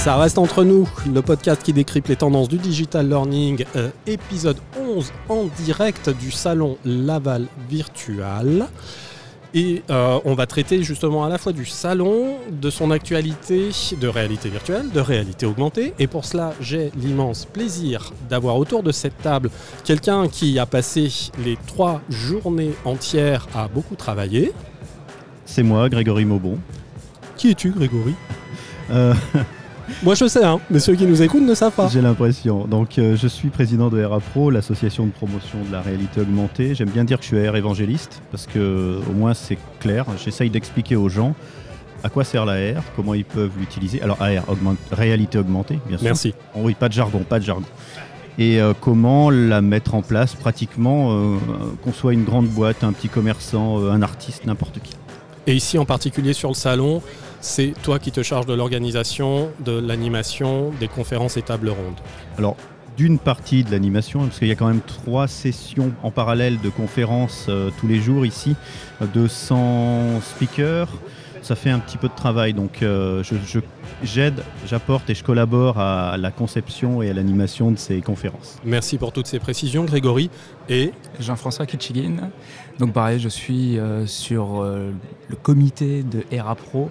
Ça reste entre nous, le podcast qui décrypte les tendances du digital learning, euh, épisode 11 en direct du salon Laval Virtual. Et euh, on va traiter justement à la fois du salon, de son actualité de réalité virtuelle, de réalité augmentée. Et pour cela, j'ai l'immense plaisir d'avoir autour de cette table quelqu'un qui a passé les trois journées entières à beaucoup travailler. C'est moi, Grégory Maubon. Qui es-tu, Grégory? Euh, Moi je sais, hein, mais ceux qui nous écoutent ne savent pas. J'ai l'impression. Donc euh, je suis président de RAPRO, l'association de promotion de la réalité augmentée. J'aime bien dire que je suis AR évangéliste parce que au moins c'est clair. J'essaye d'expliquer aux gens à quoi sert la AR, comment ils peuvent l'utiliser. Alors AR, réalité augmentée, bien sûr. Merci. Oh oui, pas de jargon, pas de jargon. Et euh, comment la mettre en place pratiquement, qu'on soit une grande boîte, un petit commerçant, un artiste, n'importe qui. Et ici en particulier sur le salon, c'est toi qui te charges de l'organisation, de l'animation, des conférences et tables rondes. Alors, d'une partie de l'animation, parce qu'il y a quand même trois sessions en parallèle de conférences euh, tous les jours ici, 200 speakers, ça fait un petit peu de travail. Donc euh, j'aide, j'apporte et je collabore à la conception et à l'animation de ces conférences. Merci pour toutes ces précisions, Grégory. Et Jean-François Kitchigin. Donc pareil, je suis euh, sur euh, le comité de ERA Pro.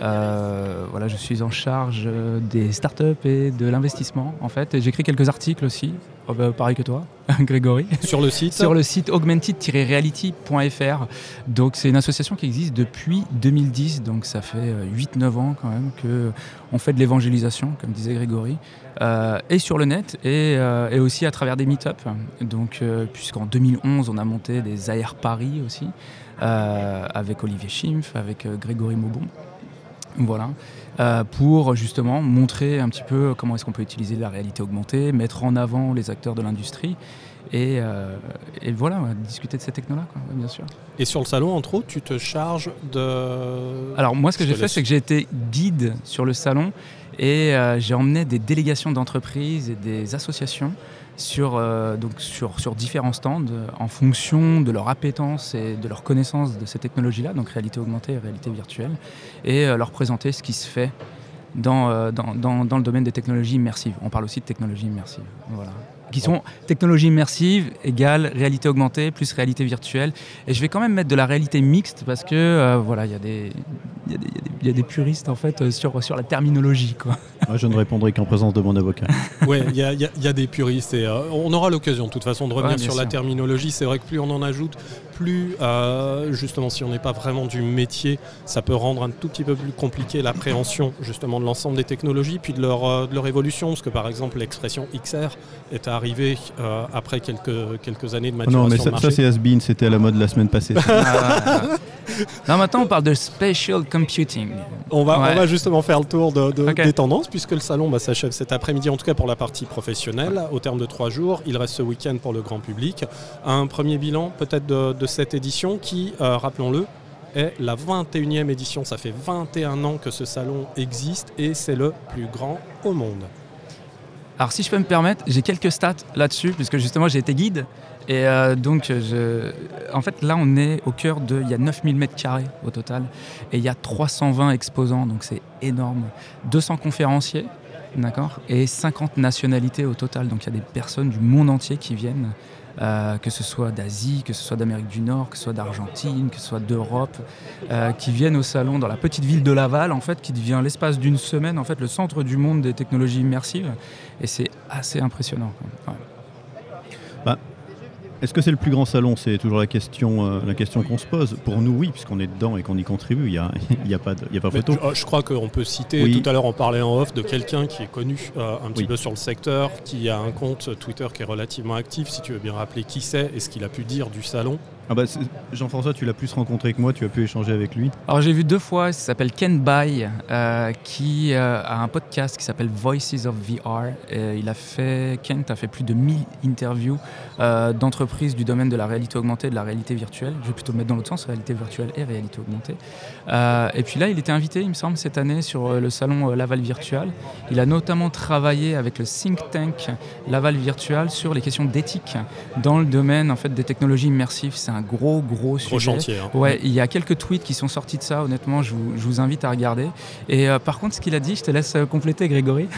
Voilà, je suis en charge des startups et de l'investissement en fait. J'écris quelques articles aussi Oh bah, pareil que toi, Grégory. Sur le site Sur le site augmented-reality.fr. Donc c'est une association qui existe depuis 2010, donc ça fait 8-9 euh, ans quand même qu'on fait de l'évangélisation, comme disait Grégory, euh, et sur le net, et, euh, aussi à travers des meet-up. Donc puisqu'en 2011 on a monté des AR Paris aussi, avec Olivier Schimpf, avec Grégory Maubon. Voilà. Euh, pour justement montrer un petit peu comment est-ce qu'on peut utiliser la réalité augmentée, mettre en avant les acteurs de l'industrie et, euh, voilà, discuter de ces technos-là, bien sûr. Et sur le salon, entre autres, tu te charges de... Alors moi, ce que j'ai fait, c'est que j'ai été guide sur le salon et euh, j'ai emmené des délégations d'entreprises et des associations sur, euh, sur, différents stands euh, en fonction de leur appétence et de leur connaissance de ces technologies-là, donc réalité augmentée et réalité virtuelle, et leur présenter ce qui se fait dans, le domaine des technologies immersives. On parle aussi de technologies immersives. Voilà qui sont technologie immersive égale réalité augmentée plus réalité virtuelle. Et je vais quand même mettre de la réalité mixte parce que euh, voilà, il y, a des, y, a des puristes en fait euh, sur, sur la terminologie. Quoi. Moi, je ne répondrai qu'en présence de mon avocat. oui, il y, y a, des puristes et euh, on aura l'occasion de toute façon de revenir sur la terminologie. C'est vrai que plus on en ajoute, plus justement si on n'est pas vraiment du métier, ça peut rendre un tout petit peu plus compliqué l'appréhension justement de l'ensemble des technologies puis de leur, de leur évolution. Parce que par exemple l'expression XR est arrivée arrivé euh, après quelques, quelques années de maturation. Non, mais ça, ça c'est Asbin, c'était à la mode la semaine passée. Non, maintenant on parle de spatial computing. On va, on va justement faire le tour de, des tendances, puisque le salon bah, s'achève cet après-midi, en tout cas pour la partie professionnelle, au terme de trois jours. Il reste ce week-end pour le grand public. Un premier bilan peut-être de, cette édition qui, euh, rappelons-le, est la 21e édition. Ça fait 21 ans que ce salon existe et c'est le plus grand au monde. Alors si je peux me permettre, j'ai quelques stats là-dessus, puisque justement j'ai été guide. Et euh, donc, en fait, là, on est au cœur de... Il y a 9000 mètres carrés au total. Et il y a 320 exposants, donc c'est énorme. 200 conférenciers, d'accord Et 50 nationalités au total. Donc il y a des personnes du monde entier qui viennent euh, que ce soit d'Asie, que ce soit d'Amérique du Nord, que ce soit d'Argentine, que ce soit d'Europe, euh, qui viennent au salon dans la petite ville de Laval, en fait, qui devient l'espace d'une semaine, en fait, le centre du monde des technologies immersives. Et c'est assez impressionnant. Est-ce que c'est le plus grand salon? C'est toujours la question, euh, la question qu'on se pose. Pour nous, oui, puisqu'on est dedans et qu'on y contribue, il n'y a, y a, pas, a pas photo. Je, crois qu'on peut citer, tout à l'heure on parlait en off, de quelqu'un qui est connu euh, un petit peu sur le secteur, qui a un compte Twitter qui est relativement actif. Si tu veux bien rappeler qui c'est et ce qu'il a pu dire du salon. Ah bah, Jean-François, tu l'as plus rencontré que moi, tu as pu échanger avec lui. Alors j'ai vu deux fois, il s'appelle Ken Bai, euh, qui euh, a un podcast qui s'appelle Voices of VR. il a fait, Kent a fait plus de 1000 interviews euh, d'entreprises du domaine de la réalité augmentée et de la réalité virtuelle. Je vais plutôt mettre dans l'autre sens, réalité virtuelle et réalité augmentée. et puis là, il était invité, il me semble, cette année sur le salon Laval Virtual. Il a notamment travaillé avec le think tank Laval Virtual sur les questions d'éthique dans le domaine en fait, des technologies immersives. C'est un gros, gros, Gros chantier. hein. Ouais, il y a quelques tweets qui sont sortis de ça, honnêtement, je vous, je vous invite à regarder. Et euh, par contre, ce qu'il a dit, je te laisse euh, compléter, Grégory.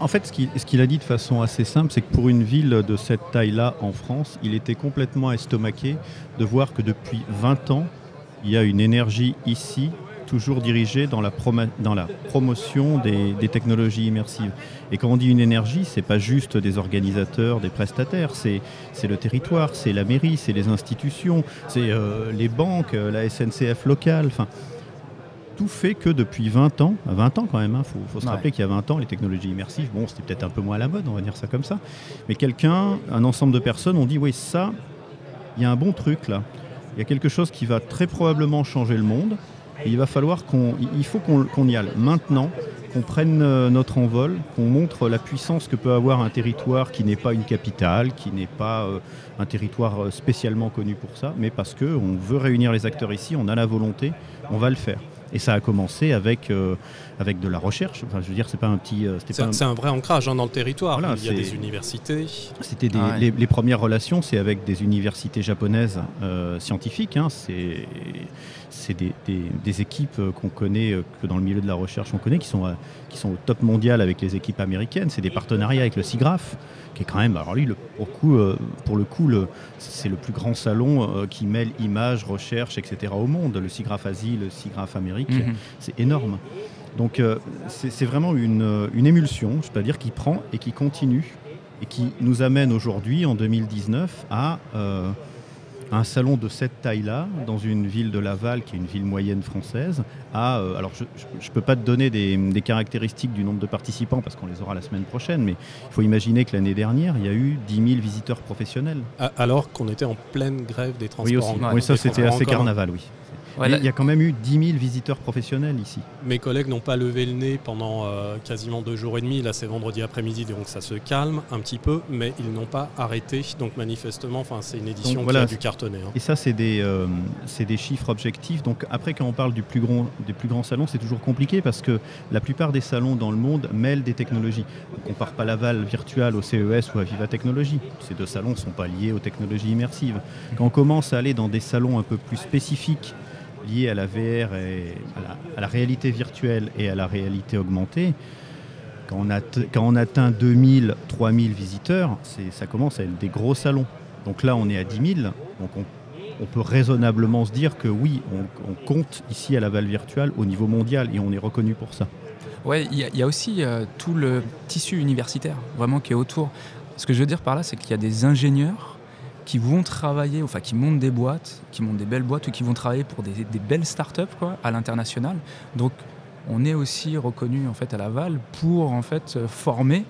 En fait, ce qu'il ce qu'il a dit de façon assez simple, c'est que pour une ville de cette taille-là en France, il était complètement estomaqué de voir que depuis 20 ans, il y a une énergie ici toujours dirigée dans la, promotion des, technologies immersives. Et quand on dit une énergie, c'est pas juste des organisateurs, des prestataires, c'est le territoire, c'est la mairie, c'est les institutions, c'est euh, les banques, euh, la SNCF locale. Tout fait que depuis 20 ans, 20 ans quand même, il faut, faut se Ouais. rappeler qu'il y a 20 ans, les technologies immersives, bon, c'était peut-être un peu moins à la mode, on va dire ça comme ça, mais quelqu'un, un ensemble de personnes ont dit, oui, ça, il y a un bon truc là, il y a quelque chose qui va très probablement changer le monde, et il va falloir qu'on, il faut qu'on qu'on y aille maintenant, qu'on prenne euh, notre envol, qu'on montre la puissance que peut avoir un territoire qui n'est pas une capitale, qui n'est pas euh, un territoire euh, spécialement connu pour ça, mais parce qu'on veut réunir les acteurs ici, on a la volonté, on va le faire. Et ça a commencé avec, euh, avec de la recherche. Enfin, je veux dire, c'est pas un petit. euh, C'est un- vrai ancrage hein, dans le territoire. Voilà, il y a des universités. C'était des- Ah ouais. les, les premières relations, c'est avec des universités japonaises euh, scientifiques. hein. C'est c'est des, des- des équipes euh, qu'on connaît, euh, que dans le milieu de la recherche on connaît, qui sont, euh, qui sont au top mondial avec les équipes américaines. C'est des partenariats avec le SIGGRAPH, qui est quand même, alors lui, le, pour, le coup, pour le coup, le- c'est le plus grand salon qui mêle images, recherche, etc. au monde. Le SIGGRAPH Asie, le SIGGRAPH Amérique. Mhm. C'est énorme. Donc euh, c'est c'est vraiment une, une émulsion, je peux dire, qui prend et qui continue et qui nous amène aujourd'hui, en 2019, à euh, un salon de cette taille-là, dans une ville de Laval, qui est une ville moyenne française, à... euh, alors je ne peux pas te donner des, des caractéristiques du nombre de participants, parce qu'on les aura la semaine prochaine, mais il faut imaginer que l'année dernière, il y a eu 10 000 visiteurs professionnels. a- Alors qu'on était en pleine grève des transports. Oui, aussi. en. Oui, ça c'était assez commun. carnaval, oui. Ouais, Mais là- il y a quand même eu 10 000 visiteurs professionnels ici. Mes collègues n'ont pas levé le nez pendant euh, quasiment deux jours et demi. Là, c'est vendredi après-midi, donc ça se calme un petit peu, mais ils n'ont pas arrêté. Donc manifestement, enfin, c'est une édition Donc, voilà, qui a dû cartonner. hein. Et ça, c'est des, euh, c'est des chiffres objectifs. Donc après, quand on parle du plus grand, des plus grands salons, c'est toujours compliqué parce que la plupart des salons dans le monde mêlent des technologies. On ne compare pas Laval Virtual au CES ou à Viva Technologies. Ces deux salons ne sont pas liés aux technologies immersives. Quand on commence à aller dans des salons un peu plus spécifiques, liés à la VR et à la, la réalité virtuelle et à la réalité augmentée, quand on, atte- quand on atteint 2000, 3000 visiteurs, ça commence à être des gros salons. Donc là, on est à 10 000. Donc on, peut raisonnablement se dire que oui, on, compte ici à Laval Virtual au niveau mondial et on est reconnu pour ça. Ouais, il y, a- il y a aussi euh, tout le tissu universitaire vraiment qui est autour. Ce que je veux dire par là, c'est qu'il y a des ingénieurs qui vont travailler, enfin qui montent des boîtes, qui montent des belles boîtes ou qui vont travailler pour des, des belles startups quoi, à l'international. Donc on est aussi reconnu en fait à Laval pour en fait euh, former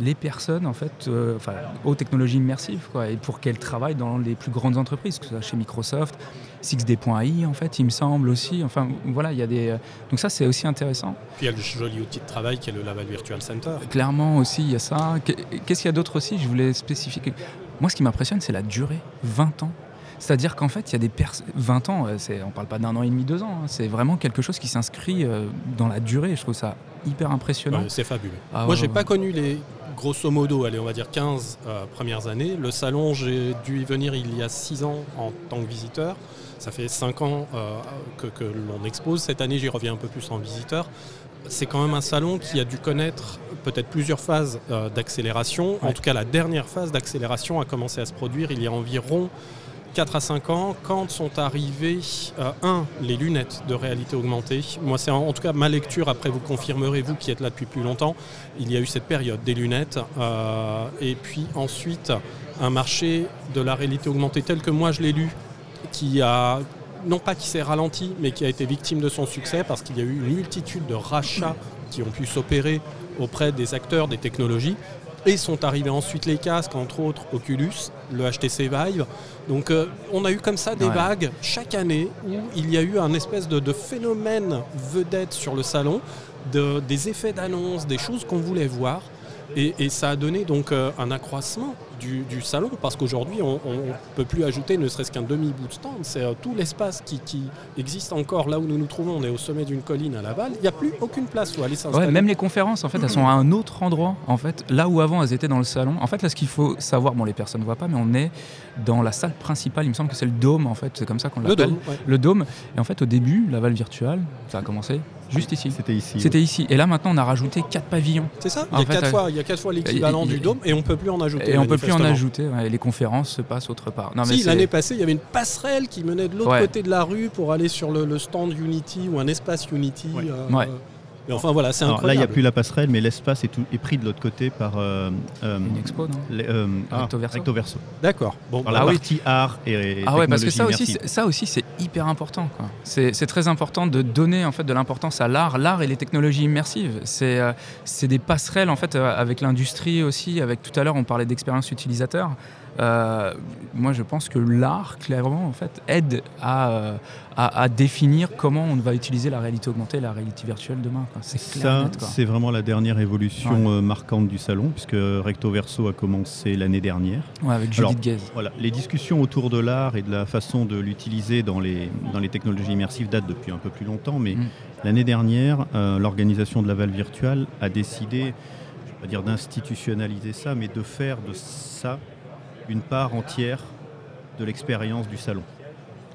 les personnes en fait, euh, enfin, aux technologies immersives quoi, et pour qu'elles travaillent dans les plus grandes entreprises, que ce soit chez Microsoft, 6D.ai en fait, il me semble aussi. Enfin voilà, il y a des. euh, Donc ça c'est aussi intéressant. Puis il y a le joli outil de travail qui est le Laval Virtual Center. Clairement aussi, il y a ça. Qu'est- Qu'est-ce qu'il y a d'autre aussi? Je voulais spécifier. Moi, ce qui m'impressionne, c'est la durée. 20 ans. C'est-à-dire qu'en fait, il y a des personnes. 20 ans, euh, on parle pas d'un an et demi, deux ans. hein. C'est vraiment quelque chose qui s'inscrit euh, dans la durée. Je trouve ça hyper impressionnant. Ouais, c'est fabuleux. Ah, Moi, j'ai ouais. pas connu les grosso modo, allez, on va dire 15 euh, premières années. Le salon, j'ai dû y venir il y a 6 ans en tant que visiteur. Ça fait 5 ans euh, que, que l'on expose. Cette année, j'y reviens un peu plus en visiteur. C'est quand même un salon qui a dû connaître peut-être plusieurs phases euh, d'accélération. En tout cas, la dernière phase d'accélération a commencé à se produire il y a environ 4 à 5 ans, quand sont arrivées, euh, un, les lunettes de réalité augmentée. Moi, c'est en, en tout cas ma lecture, après vous confirmerez, vous qui êtes là depuis plus longtemps, il y a eu cette période des lunettes. euh, et puis ensuite, un marché de la réalité augmentée tel que moi je l'ai lu, qui a, non pas qui s'est ralenti, mais qui a été victime de son succès parce qu'il y a eu une multitude de rachats qui ont pu s'opérer auprès des acteurs des technologies. Et sont arrivés ensuite les casques, entre autres Oculus, le HTC Vive. Donc euh, on a eu comme ça des Ouais. vagues chaque année où il y a eu un espèce de, de phénomène vedette sur le salon, de- des effets d'annonce, des choses qu'on voulait voir. Et, et ça a donné donc euh, un accroissement du, du salon, parce qu'aujourd'hui, on ne peut plus ajouter ne serait-ce qu'un demi-bout de stand. C'est euh, tout l'espace qui, qui existe encore là où nous nous trouvons. On est au sommet d'une colline à Laval. Il n'y a plus aucune place où aller s'installer. Ouais, même les conférences, en fait, elles sont à un autre endroit. En fait, là où avant elles étaient dans le salon. En fait, là, ce qu'il faut savoir, bon, les personnes ne voient pas, mais on est dans la salle principale. Il me semble que c'est le dôme, en fait. C'est comme ça qu'on Le l'appelle. dôme, ouais. Le dôme. Et en fait, au début, Laval Virtual, ça a commencé juste ici. C'était ici. C'était ici. Et là, maintenant, on a rajouté quatre pavillons. C'est ça En il y, a fait, quatre euh, fois, il y a quatre fois l'équivalent du dôme et on peut plus en ajouter. Et on peut plus en ajouter. ouais, les conférences se passent autre part. Non, mais Si, l'année passée, il y avait une passerelle qui menait de l'autre Ouais. côté de la rue pour aller sur le, le stand Unity ou un espace Unity. Ouais. euh, Ouais. Mais enfin voilà, c'est Alors, là, il n'y a plus la passerelle, mais l'espace est, tout- est pris de l'autre côté par euh, euh, Une expo, non les- euh, ah, Recto verso. recto verso. D'accord. Bon, Par la Ah oui. partie art et Ah ouais, parce que ça aussi, ça aussi, c'est hyper important. quoi. C'est c'est très important de donner en fait de l'importance à l'art, l'art et les technologies immersives. C'est euh, c'est des passerelles en fait avec l'industrie aussi. Avec tout à l'heure, on parlait d'expérience utilisateur. Euh, moi, je pense que l'art, clairement, en fait, aide à, euh, à, à définir comment on va utiliser la réalité augmentée et la réalité virtuelle demain. C'est. Ça, c'est vraiment la dernière évolution euh, marquante du salon, puisque Recto Verso a commencé l'année dernière. Ouais, avec Judith Gaze. Voilà, les discussions autour de l'art et de la façon de l'utiliser dans les, dans les technologies immersives datent depuis un peu plus longtemps, mais Mm. l'année dernière, l'organisation de la Val Virtuelle a décidé, je ne vais pas dire d'institutionnaliser ça, mais de faire de ça une part entière de l'expérience du salon.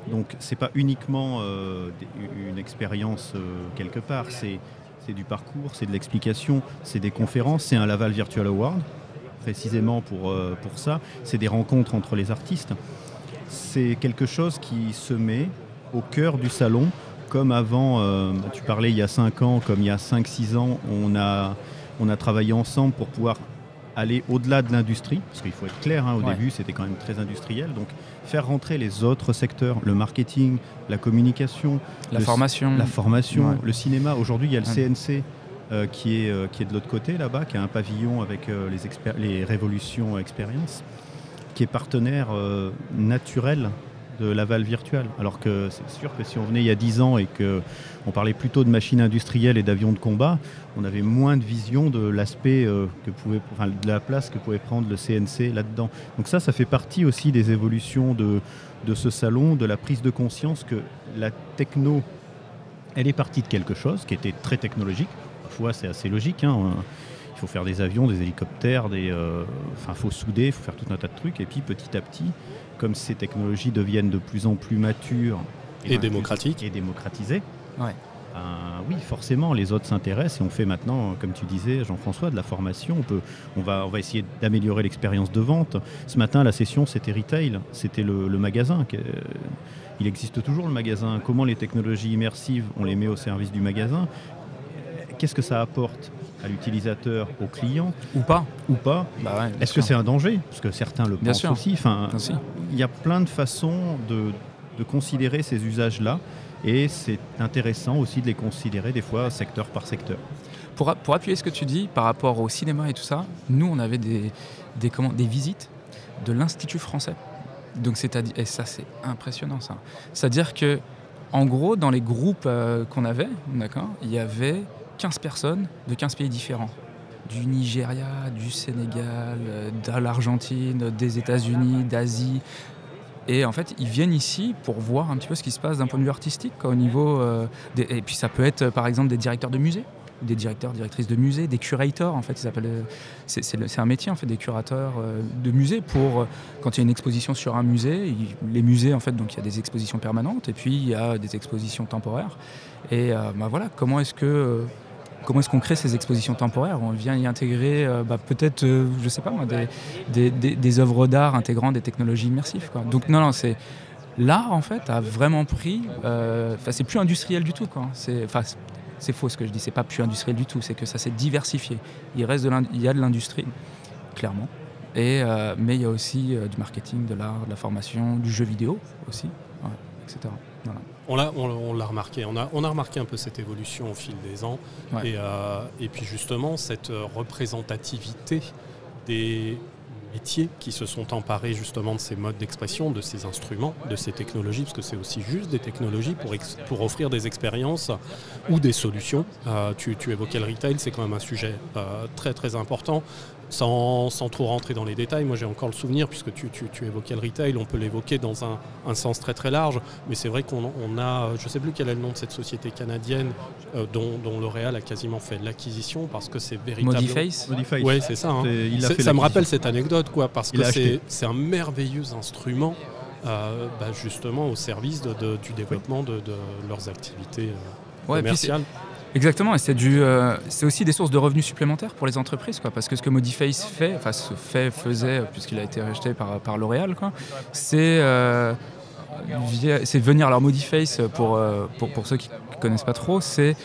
Donc c'est pas uniquement euh, une expérience euh, quelque part, c'est du parcours, c'est de l'explication, c'est des conférences, c'est un Laval Virtual Award précisément pour, euh, pour ça, c'est des rencontres entre les artistes. C'est quelque chose qui se met au cœur du salon, comme avant, tu parlais il y a 5 ans, comme il y a 5-6 ans, on a, on a travaillé ensemble pour pouvoir aller au-delà de l'industrie, parce qu'il faut être clair, hein, au Ouais. début c'était quand même très industriel, donc faire rentrer les autres secteurs, le marketing, la communication, La formation. la formation, Ouais. le cinéma. Aujourd'hui, il y a le Ouais. CNC euh, qui, est, euh, qui est de l'autre côté là-bas, qui a un pavillon avec euh, les, les Révolutions Expérience, qui est partenaire naturel de Laval Virtual. Alors que c'est sûr que si on venait il y a 10 ans et que on parlait plutôt de machines industrielles et d'avions de combat, on avait moins de vision de l'aspect euh, que pouvait, enfin, de la place que pouvait prendre le CNC là-dedans. Donc ça, ça fait partie aussi des évolutions de, de ce salon, de la prise de conscience que la techno, elle est partie de quelque chose qui était très technologique. Parfois, c'est assez logique. hein. Il faut faire des avions, des hélicoptères, des, euh, enfin, faut souder, il faut faire tout un tas de trucs. Et puis, petit à petit, comme ces technologies deviennent de plus en plus matures Et démocratiques. et démocratisées, Ouais. ben, oui, forcément, les autres s'intéressent et on fait maintenant, comme tu disais, Jean-François, de la formation. On, peut, on, va, on va essayer d'améliorer l'expérience de vente. Ce matin, la session, c'était retail, c'était le, le magasin. que- Il existe toujours le magasin. Comment les technologies immersives, on les met au service du magasin Qu'est-ce que ça apporte? À l'utilisateur, au client Ou pas. ou pas Bah ouais, Est-ce que c'est un danger? Parce que certains le Bien pensent sûr. aussi. Enfin, il y a plein de façons de, de considérer ces usages-là. Et c'est intéressant aussi de les considérer des fois secteur par secteur. Pour, pour appuyer ce que tu dis par rapport au cinéma et tout ça, nous, on avait des, des, comment, des visites de l'Institut français. Donc, c'est-à-dire, et ça, c'est impressionnant, ça. C'est-à-dire que, en gros, dans les groupes euh, qu'on avait, d'accord, il y avait 15 personnes de 15 pays différents. Du Nigeria, du Sénégal, euh, de l'Argentine, des États-Unis, d'Asie. Et en fait, ils viennent ici pour voir un petit peu ce qui se passe d'un point de vue artistique, quoi, au niveau. euh, et puis, ça peut être, par exemple, des directeurs de musées des directeurs, directrices de musées, des curators en fait, c'est, un métier en fait, des curateurs euh, de musées pour quand il y a une exposition sur un musée, les musées en fait, donc il y a des expositions permanentes et puis il y a des expositions temporaires. Et bah, voilà, comment est-ce que comment est-ce qu'on crée ces expositions temporaires? On vient y intégrer euh, bah, peut-être, euh, je sais pas moi, des, œuvres d'art intégrant des technologies immersives. Donc non, non, c'est l'art en fait a vraiment pris. euh, c'est plus industriel du tout. Quoi. C'est, faux ce que je dis. C'est pas plus industriel du tout. C'est que ça s'est diversifié. Il reste de il y a de l'industrie, clairement. Et euh, mais il y a aussi euh, du marketing, de l'art, de la formation, du jeu vidéo aussi, etc. Voilà. On l'a, on, on l'a remarqué. On a, on a remarqué un peu cette évolution au fil des ans. Ouais. Et, euh, et puis justement, cette euh, représentativité des métiers qui se sont emparés justement de ces modes d'expression, de ces instruments, de ces technologies, parce que c'est aussi juste des technologies pour, ex- pour offrir des expériences ou des solutions. Euh, tu, tu évoquais le retail, c'est quand même un sujet euh, très très important. Sans, sans, trop rentrer dans les détails, moi j'ai encore le souvenir, puisque tu, tu, tu évoquais le retail, on peut l'évoquer dans un, un, sens très très large, mais c'est vrai qu'on on a, je ne sais plus quel est le nom de cette société canadienne euh, dont, dont L'Oréal a quasiment fait l'acquisition, parce que c'est véritablement... Modiface Modiface. Oui, c'est ça. Hein. Ça me rappelle cette anecdote, quoi, parce que c'est un merveilleux instrument. Euh, bah, justement au service de, de, du développement de, de, leurs activités euh, ouais, commerciales. Exactement, et c'est euh, aussi des sources de revenus supplémentaires pour les entreprises, parce que ce que Modiface fait, enfin se fait, faisait, puisqu'il a été racheté par, par L'Oréal, c'est euh, venir, alors Modiface, pour, euh, pour, pour ceux qui connaissent pas trop, c'est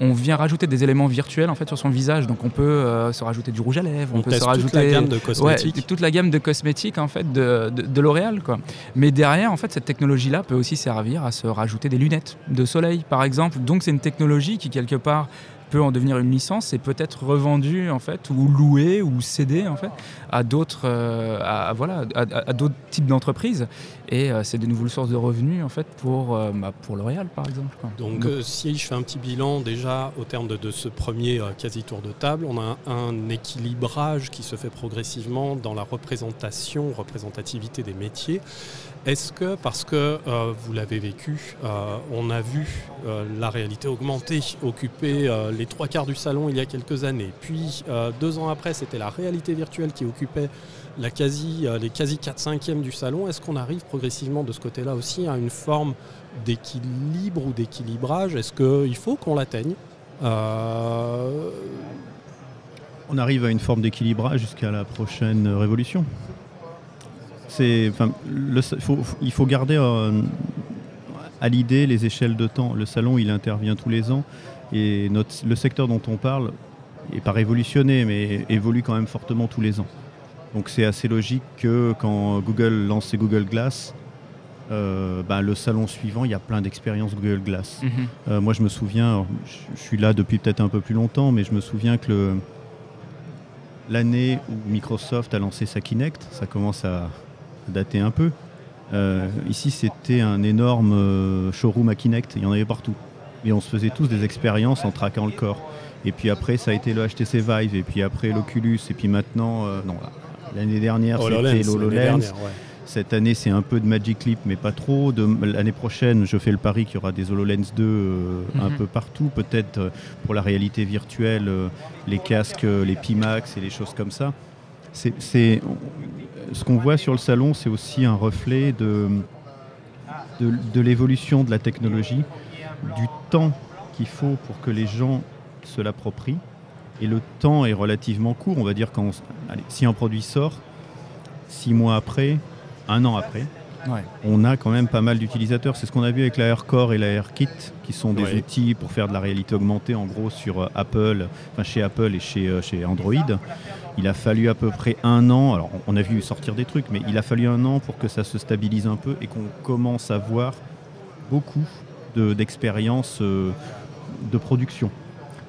on vient rajouter des éléments virtuels en fait sur son visage. Donc on peut euh, se rajouter du rouge à lèvres, on, peut se rajouter toute la gamme de cosmétiques, ouais, toute la gamme de cosmétiques en fait de, de, de L'Oréal quoi. Mais derrière en fait cette technologie là peut aussi servir à se rajouter des lunettes de soleil par exemple. Donc c'est une technologie qui quelque part peut en devenir une licence et peut-être revendue en fait ou louée ou cédée en fait à d'autres euh, à, voilà à, à d'autres types d'entreprises et euh, c'est de nouvelles sources de revenus en fait pour euh, bah, pour L'Oréal par exemple quoi. donc euh, si je fais un petit bilan déjà au terme de, de ce premier quasi tour de table on a un, un, équilibrage qui se fait progressivement dans la représentation représentativité des métiers est-ce que, parce que euh, vous l'avez vécu, euh, on a vu euh, la réalité augmentée occuper les trois quarts du salon il y a quelques années, puis deux ans après c'était la réalité virtuelle qui occupait la quasi, les quasi 4 cinquièmes du salon, est-ce qu'on arrive progressivement de ce côté-là aussi à une forme d'équilibre ou d'équilibrage? Est-ce qu'il faut qu'on l'atteigne? On arrive à une forme d'équilibrage jusqu'à la prochaine révolution enfin, le, faut, il faut garder euh, à l'idée les échelles de temps. Le salon, il intervient tous les ans et notre, le secteur dont on parle n'est pas révolutionné, mais évolue quand même fortement tous les ans. Donc c'est assez logique que quand Google lance ses Google Glass, euh, ben, le salon suivant, il y a plein d'expériences Google Glass. Mm -hmm. euh, moi, je me souviens, je, je suis là depuis peut-être un peu plus longtemps, mais je me souviens que l'année où Microsoft a lancé sa Kinect, ça commence à, dater un peu. Euh, ici, c'était un énorme euh, showroom à Kinect, il y en avait partout. Et on se faisait tous des expériences en traquant le corps. Et puis après, ça a été le HTC Vive, et puis après l'Oculus, et puis maintenant, euh, non, l'année dernière, c'était l'HoloLens. Cette année, c'est un peu de Magic Leap, mais pas trop. L'année prochaine, je fais le pari qu'il y aura des HoloLens 2 euh, mm -hmm. un peu partout. Peut-être euh, pour la réalité virtuelle, euh, les casques, les Pimax et les choses comme ça. C'est ce qu'on voit sur le salon, c'est aussi un reflet de, de, de l'évolution de la technologie, du temps qu'il faut pour que les gens se l'approprient. Et le temps est relativement court, on va dire, quand on, allez, si un produit sort, six mois après, un an après, ouais. on a quand même pas mal d'utilisateurs. C'est ce qu'on a vu avec la AirCore et la AirKit, qui sont des ouais. outils pour faire de la réalité augmentée, en gros, sur Apple, enfin chez Apple et chez, euh, chez Android. Il a fallu à peu près un an, alors on a vu sortir des trucs, mais il a fallu un an pour que ça se stabilise un peu et qu'on commence à voir beaucoup d'expériences de, euh, de production.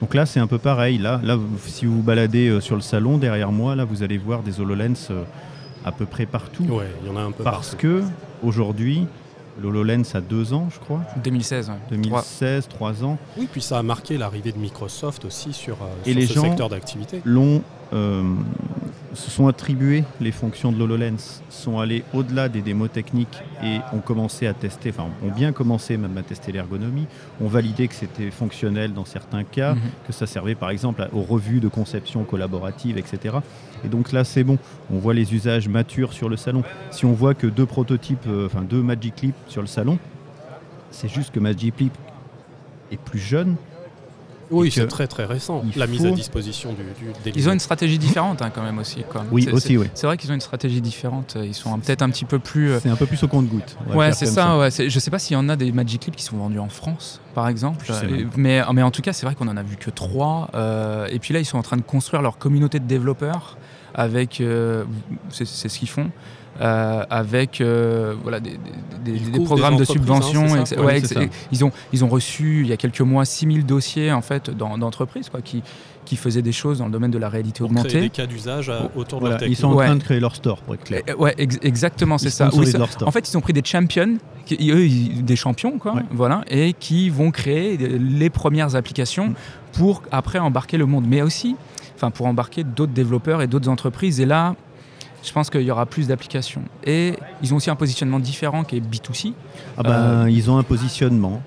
Donc là, c'est un peu pareil. Là, là, si vous vous baladez euh, sur le salon derrière moi, là, vous allez voir des HoloLens euh, à peu près partout. Ouais, il y en a un peu Parce partout. que aujourd'hui, l'HoloLens a deux ans, je crois. 2016. Ouais. 2016, trois. 3 ans. Oui, puis ça a marqué l'arrivée de Microsoft aussi sur, euh, Et sur les ce gens secteur d'activité. l'ont se sont attribués les fonctions de l'HoloLens, sont allés au-delà des démos techniques et ont commencé à tester, enfin ont bien commencé même à tester l'ergonomie, ont validé que c'était fonctionnel dans certains cas, mm -hmm. que ça servait par exemple aux revues de conception collaborative, etc. Et donc là c'est bon, on voit les usages matures sur le salon. Si on voit que deux prototypes, euh, enfin deux Magic Leap sur le salon, c'est juste que Magic Leap est plus jeune, oui, c'est très très récent, la faut... mise à disposition du, du Ils ont une stratégie différente hein, quand même aussi. Quoi. Oui, aussi, oui. C'est vrai qu'ils ont une stratégie différente. Ils sont peut-être un petit peu plus. C'est un peu plus au compte-goutte. Ouais, c'est ça. ça. Ouais. Je sais pas s'il y en a des Magic Clips qui sont vendus en France, par exemple. Mais, mais en tout cas, c'est vrai qu'on en a vu que trois. Euh, et puis là, ils sont en train de construire leur communauté de développeurs avec. Euh, c'est ce qu'ils font. Euh, avec euh, voilà, des, des- des- Ils des couvrent programmes des de hein, subvention. ouais, ça. ils, ont, ils ont reçu il y a quelques mois 6000 dossiers en fait, dans- d'entreprises quoi, qui, qui faisaient des choses dans le domaine de la réalité Pour créer augmentée. des cas d'usage euh, autour de Voilà, leur ils sont en train Ouais. de créer leur store, pour être clair. Euh, Ouais, ex- exactement, c'est ça. Oui, ça- leur store. en fait, ils ont pris des champions, qui, eux, ils- des champions, quoi, Ouais. voilà, et qui vont créer les premières applications pour après embarquer le monde, mais aussi, enfin, pour embarquer d'autres développeurs et d'autres entreprises. Et là, je pense qu'il y aura plus d'applications. Et ils ont aussi un positionnement différent qui est B2C. Ah ben, ils ont un positionnement.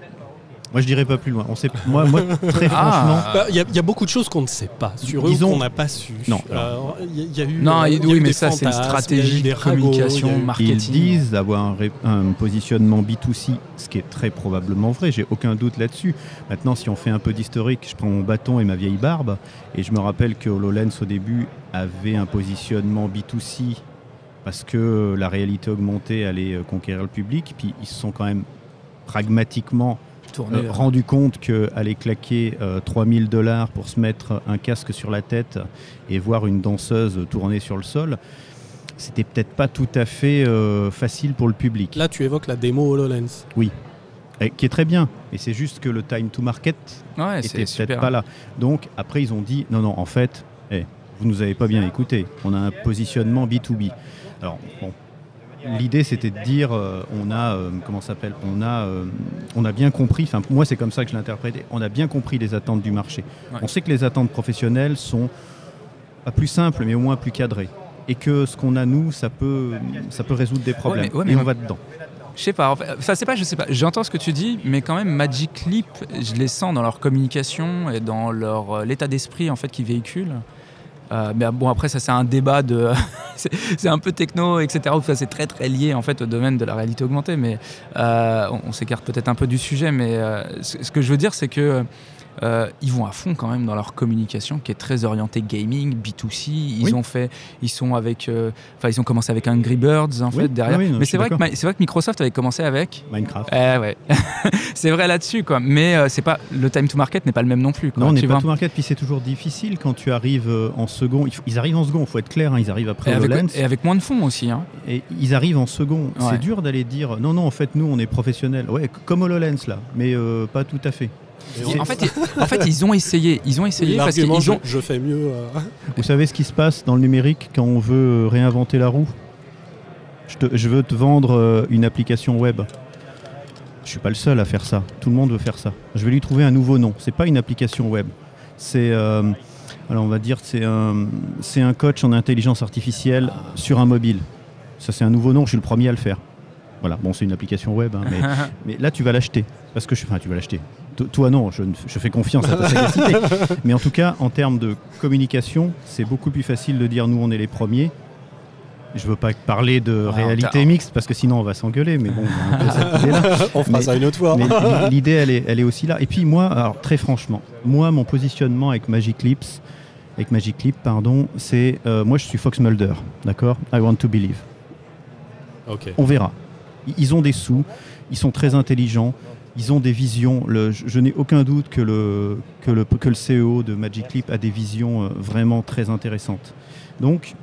Moi, je dirais pas plus loin. On sait, moi, moi, très Ah. franchement, Bah, Il y, a- il y a beaucoup de choses qu'on ne sait pas sur eux, Disons- qu'on n'a pas su. Non. Euh, Il y, a- il y a eu. Non, euh, il- il y a oui, eu mais des ça, c'est une fantasmes, stratégie il y a eu des de ragots, communication, il y a eu- marketing. ils disent avoir un, ré- un positionnement B2C, ce qui est très probablement vrai, j'ai aucun doute là-dessus. Maintenant, si on fait un peu d'historique, je prends mon bâton et ma vieille barbe, et je me rappelle que HoloLens au début avait un positionnement B2C parce que la réalité augmentée allait euh, conquérir le public, puis ils se sont quand même pragmatiquement Tourner, euh, rendu compte qu'aller claquer euh, 3000 dollars pour se mettre un casque sur la tête et voir une danseuse tourner sur le sol, c'était peut-être pas tout à fait euh, facile pour le public. Là, tu évoques la démo HoloLens. Et qui est très bien. Et c'est juste que le time to market ouais, était peut-être super. pas là. Donc après, ils ont dit non, non, en fait, eh, vous nous avez pas bien écouté. On a un positionnement B2B. Alors, bon. L'idée, c'était de dire, euh, on a, euh, comment s'appelle, on a, euh, on a bien compris. Enfin, moi, c'est comme ça que je l'ai interprété. On a bien compris les attentes du marché. Ouais. On sait que les attentes professionnelles sont pas plus simples, mais au moins plus cadrées. Et que ce qu'on a nous, ça peut, ça peut résoudre des problèmes. mais- ouais, mais et on va dedans. Je sais pas, en fait, c'est pas, je sais pas, j'entends ce que tu dis, mais quand même Magic Leap, je les sens dans leur communication et dans leur l'état d'esprit en fait qu'ils véhiculent. Euh, mais bon après ça c'est un débat de, c'est un peu techno etc. Enfin, c'est très très lié en fait au domaine de la réalité augmentée, mais euh, on, s'écarte peut-être un peu du sujet, mais euh, ce que je veux dire c'est que euh, ils vont à fond quand même dans leur communication qui est très orientée gaming, B2C. Ils Oui. ont fait, ils sont avec, euh, enfin ils ont commencé avec Angry Birds en Oui, fait derrière. oui, non, mais c'est vrai que d'accord. Ma- c'est vrai que Microsoft avait commencé avec Minecraft. eh ouais, c'est vrai là-dessus quoi. Mais euh, c'est pas le time to market n'est pas le même non plus. Quoi, Non, on n'est pas tout market, puis c'est toujours difficile quand tu arrives en second. Ils arrivent en second, il faut être clair, hein, ils arrivent Et après avec, HoloLens. et avec moins de fonds aussi. Hein. Et ils arrivent en second. Ouais. C'est dur d'aller dire non, non, en fait, nous, on est professionnels. Ouais, comme HoloLens, là, mais pas tout à fait. En fait, ils, en fait, ils ont essayé, ils ont essayé parce L'argument, qu'ils je, ont. je fais mieux. euh, Vous savez ce qui se passe dans le numérique quand on veut euh, réinventer la roue? Je, te- je veux te vendre euh, une application web. Je suis pas le seul à faire ça. Tout le monde veut faire ça. Je vais lui trouver un nouveau nom. C'est pas une application web. C'est, euh, alors on va dire, c'est un, c'est un coach en intelligence artificielle sur un mobile. Ça, c'est un nouveau nom. Je suis le premier à le faire. Voilà. Bon, c'est une application web, hein, mais Mais là, tu vas l'acheter. Parce que je, enfin, tu vas l'acheter. To- Toi, non, je, ne- je fais confiance à ta sagacité. Mais en tout cas, en termes de communication, c'est beaucoup plus facile de dire nous, on est les premiers. Je veux pas parler de en réalité mixte parce que sinon on va s'engueuler. Mais bon, on idée-là. On fera Mais- ça une autre fois. L'idée, elle est, elle est aussi là. Et puis moi, alors très franchement, moi, mon positionnement avec Magic Lips, avec Magic Leap, pardon, c'est euh, moi, je suis Fox Mulder, d'accord? I want to believe. On verra. Ils ont des sous, ils sont très intelligents, ils ont des visions. Je n'ai aucun doute que le, que, CEO de Magic a des visions euh, vraiment très intéressantes. Donc,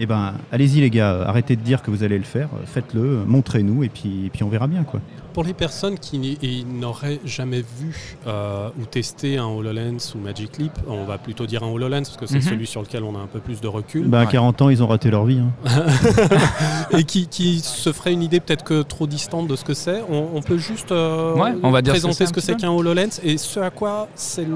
eh ben, allez-y les gars, arrêtez de dire que vous allez le faire, faites-le, euh, montrez-nous et puis, et puis on verra bien. quoi. Pour les personnes qui n'auraient jamais vu euh, ou testé un HoloLens ou Magic Leap, on va plutôt dire un HoloLens parce que c'est Mhm. celui sur lequel on a un peu plus de recul, Bah, à Ouais. 40 ans, ils ont raté leur vie. hein. et qui, qui se ferait une idée peut-être que trop distante de ce que c'est, on, on peut juste euh, Ouais, on va présenter ce que c'est qu'un HoloLens et ce à quoi c'est...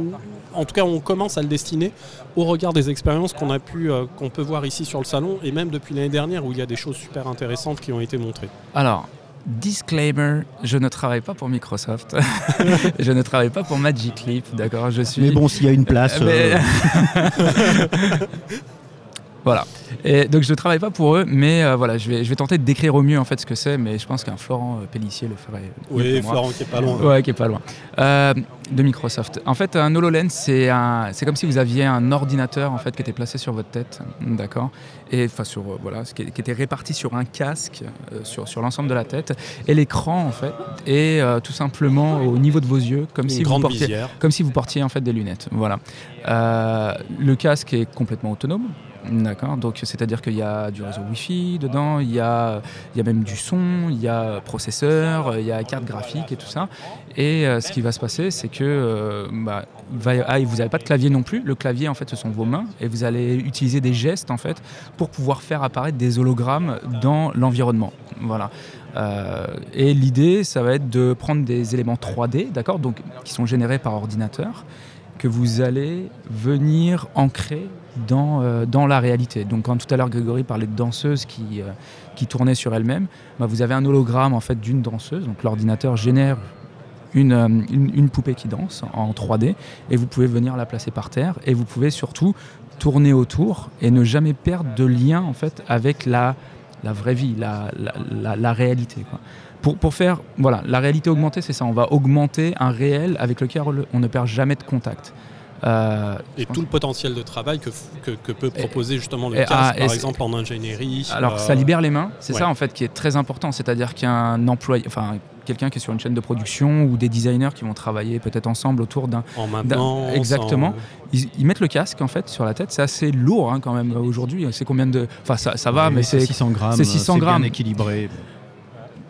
En tout cas, on commence à le destiner au regard des expériences qu'on a pu, euh, qu'on peut voir ici sur le salon et même depuis l'année dernière où il y a des choses super intéressantes qui ont été montrées. Alors, disclaimer, je ne travaille pas pour Microsoft. je ne travaille pas pour Magic Leap, d'accord Je suis. Mais bon, s'il y a une place. Mais- euh, Voilà. Et donc je ne travaille pas pour eux, mais euh, voilà, je vais, je vais tenter de décrire au mieux en fait ce que c'est, mais je pense qu'un Florent euh, Pellissier le ferait. Oui, moi. Florent qui est pas loin. Ouais, qui est pas loin. Euh, de Microsoft. En fait, un HoloLens, c'est un, c'est comme si vous aviez un ordinateur en fait qui était placé sur votre tête, d'accord, et enfin sur euh, voilà, qui, qui était réparti sur un casque sur sur l'ensemble de la tête, et l'écran en fait est tout simplement au niveau de vos yeux, comme Une si vous portiez, visière. comme si vous portiez en fait des lunettes. Voilà. Le casque est complètement autonome. D'accord, donc c'est-à-dire qu'il y a du réseau Wi-Fi dedans, il y a, il y a même du son, il y a processeur, il y a carte graphique et tout ça. Et euh, ce qui va se passer, c'est que euh, bah, ah, vous n'avez pas de clavier non plus. Le clavier, en fait, ce sont vos mains et vous allez utiliser des gestes, en fait, pour pouvoir faire apparaître des hologrammes dans l'environnement. Voilà. Euh, et l'idée, ça va être de prendre des éléments 3D, d'accord, donc qui sont générés par ordinateur, que vous allez venir ancrer dans, euh, dans la réalité. Donc quand tout à l'heure Grégory parlait de danseuse qui, euh, qui tournait sur elle-même, bah, vous avez un hologramme en fait d'une danseuse. Donc l'ordinateur génère une, euh, une, poupée qui danse en 3D et vous pouvez venir la placer par terre et vous pouvez surtout tourner autour et ne jamais perdre de lien en fait avec la, la vraie vie, la, la, réalité. Pour, pour faire, voilà, la réalité augmentée, c'est ça. On va augmenter un réel avec lequel on ne perd jamais de contact. Euh, Et tout le potentiel de travail que, que, que peut proposer justement le et- casque, ah, par exemple en ingénierie. Alors euh, ça libère les mains, c'est ouais. ça en fait qui est très important. C'est-à-dire qu'un employé, enfin quelqu'un qui est sur une chaîne de production ou des designers qui vont travailler peut-être ensemble autour d'un, en maintenance. exactement. en- ils, ils mettent le casque en fait sur la tête. C'est assez lourd hein, quand même aujourd'hui. C'est combien de, enfin ça, ça va, Oui, mais c'est 600 grammes. c'est 600 bien grammes. équilibré.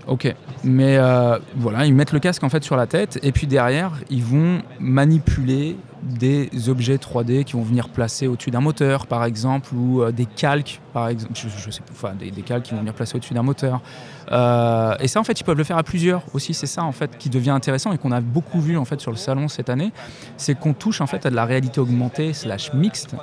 Ok, mais euh, voilà, ils mettent le casque en fait sur la tête et puis derrière, ils vont manipuler des objets 3D qui vont venir placer au-dessus d'un moteur, par exemple, ou euh, des calques, par exemple, je, sais pas, enfin des, calques qui vont venir placer au-dessus d'un moteur. Euh, et ça, en fait, ils peuvent le faire à plusieurs aussi. C'est ça, en fait, qui devient intéressant et qu'on a beaucoup vu en fait sur le salon cette année, c'est qu'on touche en fait à de la réalité augmentée slash mixte,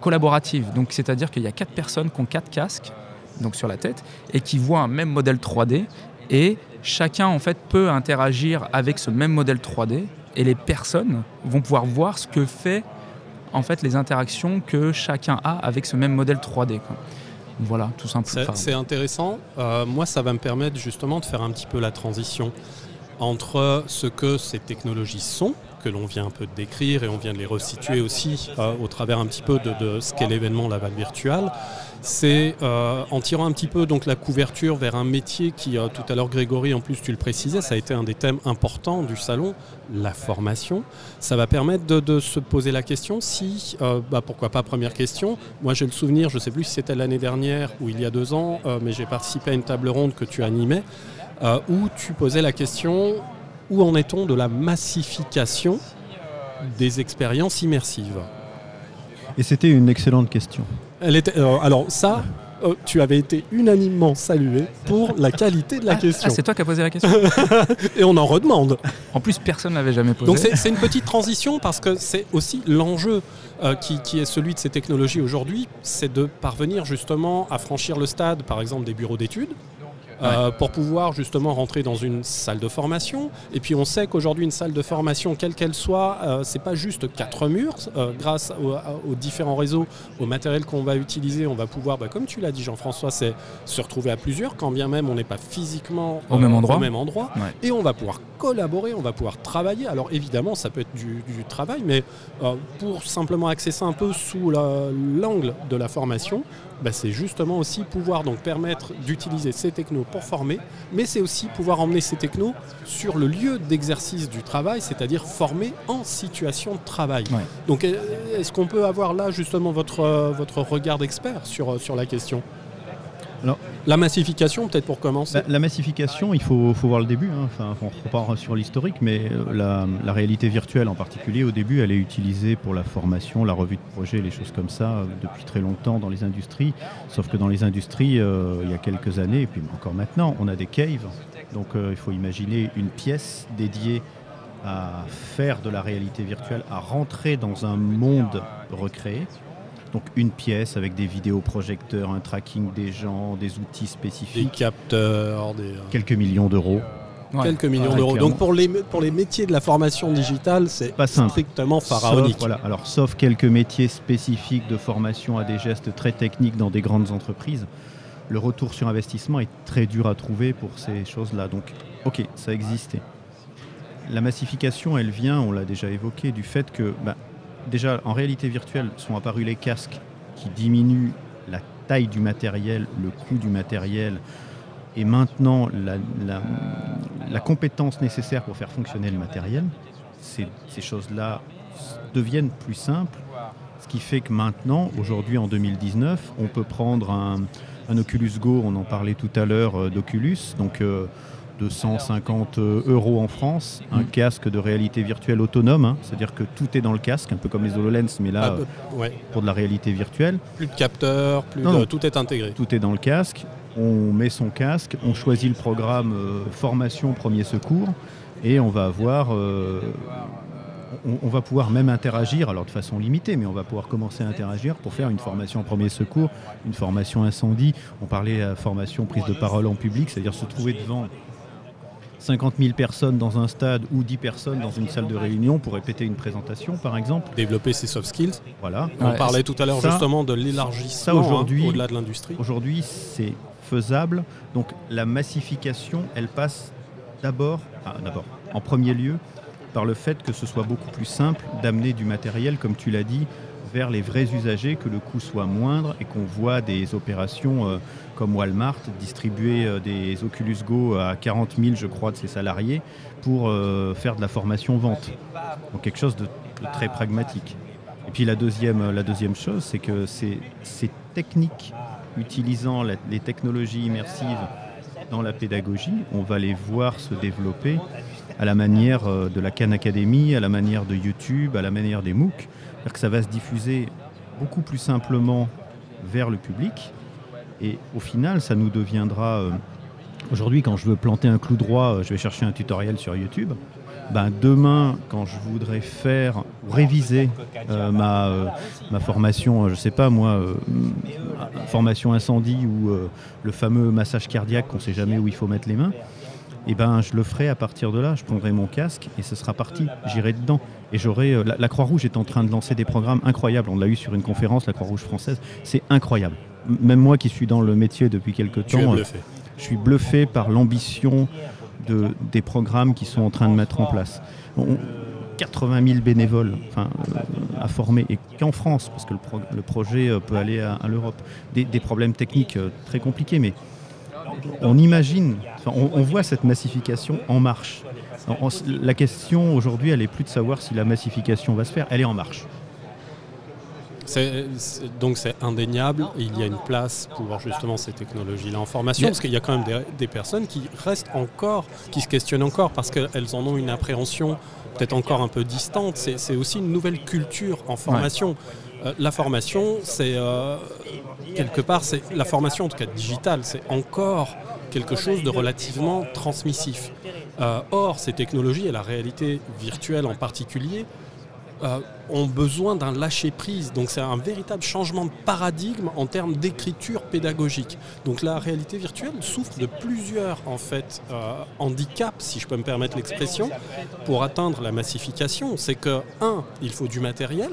collaborative. Donc, c'est-à-dire qu'il y a quatre personnes qui ont quatre casques donc sur la tête, et qui voient un même modèle 3D, et chacun en fait peut interagir avec ce même modèle 3D, et les personnes vont pouvoir voir ce que fait en fait les interactions que chacun a avec ce même modèle 3D. quoi. Voilà, tout simplement. C'est intéressant. Euh, moi, ça va me permettre justement de faire un petit peu la transition entre ce que ces technologies sont, que l'on vient un peu de décrire et on vient de les resituer aussi euh, au travers un petit peu de, de ce qu'est l'événement Laval Virtual. C'est euh, en tirant un petit peu donc la couverture vers un métier qui, euh, tout à l'heure Grégory, en plus tu le précisais, ça a été un des thèmes importants du salon, la formation. Ça va permettre de, se poser la question si, euh, bah, pourquoi pas, première question, moi j'ai le souvenir, je ne sais plus si c'était l'année dernière ou il y a deux ans, mais j'ai participé à une table ronde que tu animais, où tu posais la question, où en est-on de la massification des expériences immersives? Et c'était une excellente question. Elle était, euh, Alors ça, euh, tu avais été unanimement salué pour la qualité de la ah, question. c'est toi qui as posé la question. Et on en redemande. en plus, personne n'avait jamais posé. Donc c'est c'est une petite transition parce que c'est aussi l'enjeu euh, qui, qui est celui de ces technologies aujourd'hui, c'est de parvenir justement à franchir le stade, par exemple, des bureaux d'études. Euh, pour pouvoir justement rentrer dans une salle de formation. Et puis on sait qu'aujourd'hui une salle de formation, quelle qu'elle soit, euh, c'est pas juste quatre murs. Euh, grâce au- à- aux différents réseaux, au matériel qu'on va utiliser, on va pouvoir, bah, comme tu l'as dit Jean-François, c'est se retrouver à plusieurs, quand bien même on n'est pas physiquement Au même endroit. Au même endroit. Ouais. Et on va pouvoir collaborer, on va pouvoir travailler. Alors évidemment, ça peut être du, du travail, mais pour simplement ça un peu sous la- l'angle de la formation, bah, c'est justement aussi pouvoir donc permettre d'utiliser ces technos pour former, mais c'est aussi pouvoir emmener ces technos sur le lieu d'exercice du travail, c'est-à-dire former en situation de travail. Ouais. Donc est-ce qu'on peut avoir là justement votre, euh, votre regard d'expert sur, euh, sur la question? Alors- La massification, peut-être pour commencer. Bah, la massification, il faut, voir le début. hein. Enfin, on repart sur l'historique, mais euh, la, réalité virtuelle en particulier, au début, elle est utilisée pour la formation, la revue de projet, les choses comme ça, depuis très longtemps dans les industries. Sauf que dans les industries, euh, il y a quelques années, et puis encore maintenant, on a des caves. Donc euh, il faut imaginer une pièce dédiée à faire de la réalité virtuelle, à rentrer dans un monde recréé. Donc une pièce avec des vidéoprojecteurs, un tracking des gens, des outils des spécifiques capteurs, des, euh, quelques millions d'euros. Ouais. quelques millions d'euros. Donc pour les, pour les métiers de la formation digitale, c'est Pas simple. strictement pharaonique. Sauf, voilà, alors, sauf quelques métiers spécifiques de formation à des gestes très techniques dans des grandes entreprises, le retour sur investissement est très dur à trouver pour ces choses-là. Donc, ok, ça existait. La massification, elle vient, on l'a déjà évoqué, du fait que, bah, déjà, en réalité virtuelle, sont apparus les casques qui diminuent la taille du matériel, le coût du matériel, et maintenant la, compétence nécessaire pour faire fonctionner le matériel. Ces, ces choses-là deviennent plus simples Ce qui fait que maintenant, aujourd'hui en 2019, on peut prendre un, Oculus Go, on en parlait tout à l'heure euh, d'Oculus, donc euh, de 150 euros en France, un mm. casque de réalité virtuelle autonome, hein, c'est-à-dire que tout est dans le casque, un peu comme les HoloLens, mais là, ah, bah, pour de la réalité virtuelle. Plus de capteurs, plus tout est intégré. Tout est dans le casque, on met son casque, on choisit le programme formation premier secours, et on va avoir on, va pouvoir même interagir, alors de façon limitée, mais on va pouvoir commencer à interagir pour faire une formation en premier secours, une formation incendie. On parlait à formation prise de parole en public, c'est-à-dire se trouver devant 50 000 personnes dans un stade ou 10 personnes dans une salle de réunion pour répéter une présentation, par exemple. Développer ses soft skills. Voilà. On parlait tout à l'heure justement de l'élargissement hein, au-delà de l'industrie. Aujourd'hui, c'est faisable. Donc la massification, elle passe d'abord, d'abord, en premier lieu, par le fait que ce soit beaucoup plus simple d'amener du matériel, comme tu l'as dit, vers les vrais usagers, que le coût soit moindre et qu'on voit des opérations euh, comme Walmart distribuer euh, des Oculus Go à 40 000, je crois, de ses salariés pour euh, faire de la formation-vente. Donc quelque chose de, très pragmatique. Et puis la deuxième, la deuxième chose, c'est que ces, ces techniques utilisant les technologies immersives dans la pédagogie, on va les voir se développer à la manière euh, de la Khan Academy, à la manière de YouTube, à la manière des MOOC. C'est-à-dire que ça va se diffuser beaucoup plus simplement vers le public. Et au final, ça nous deviendra... Euh, aujourd'hui, quand je veux planter un clou droit, euh, je vais chercher un tutoriel sur YouTube. Ben, demain, quand je voudrais faire réviser ma, ma, formation, je ne sais pas moi, formation incendie ou le fameux massage cardiaque qu'on ne sait jamais où il faut mettre les mains, et eh ben, je le ferai à partir de là. Je prendrai mon casque et ce sera parti. J'irai dedans. Et j'aurai. Euh, la, Croix-Rouge est en train de lancer des programmes incroyables. On l'a eu sur une conférence, la Croix-Rouge française. C'est incroyable. Même moi qui suis dans le métier depuis quelques temps, euh, je suis bluffé par l'ambition de, des programmes qui sont en train de mettre en place. 80 000 bénévoles euh, à former, et qu'en France, parce que le, projet peut aller à, l'Europe. Des, des, problèmes techniques très compliqués, mais on imagine, on, voit cette massification en marche. la question aujourd'hui, elle n'est plus de savoir si la massification va se faire, elle est en marche. Donc c'est indéniable, il y a une place pour justement ces technologies-là en formation, parce qu'il y a quand même des, personnes qui restent encore, qui se questionnent encore, parce qu'elles en ont une appréhension peut-être encore un peu distante. C'est aussi une nouvelle culture en formation. Euh, la formation, c'est euh, quelque part, c'est la formation en tout cas digitale, c'est encore quelque chose de relativement transmissif. Euh, or, ces technologies et la réalité virtuelle en particulier ont besoin d'un lâcher-prise. Donc c'est un véritable changement de paradigme en termes d'écriture pédagogique. Donc la réalité virtuelle souffre de plusieurs en fait handicaps, si je peux me permettre l'expression, pour atteindre la massification. C'est que, un, il faut du matériel,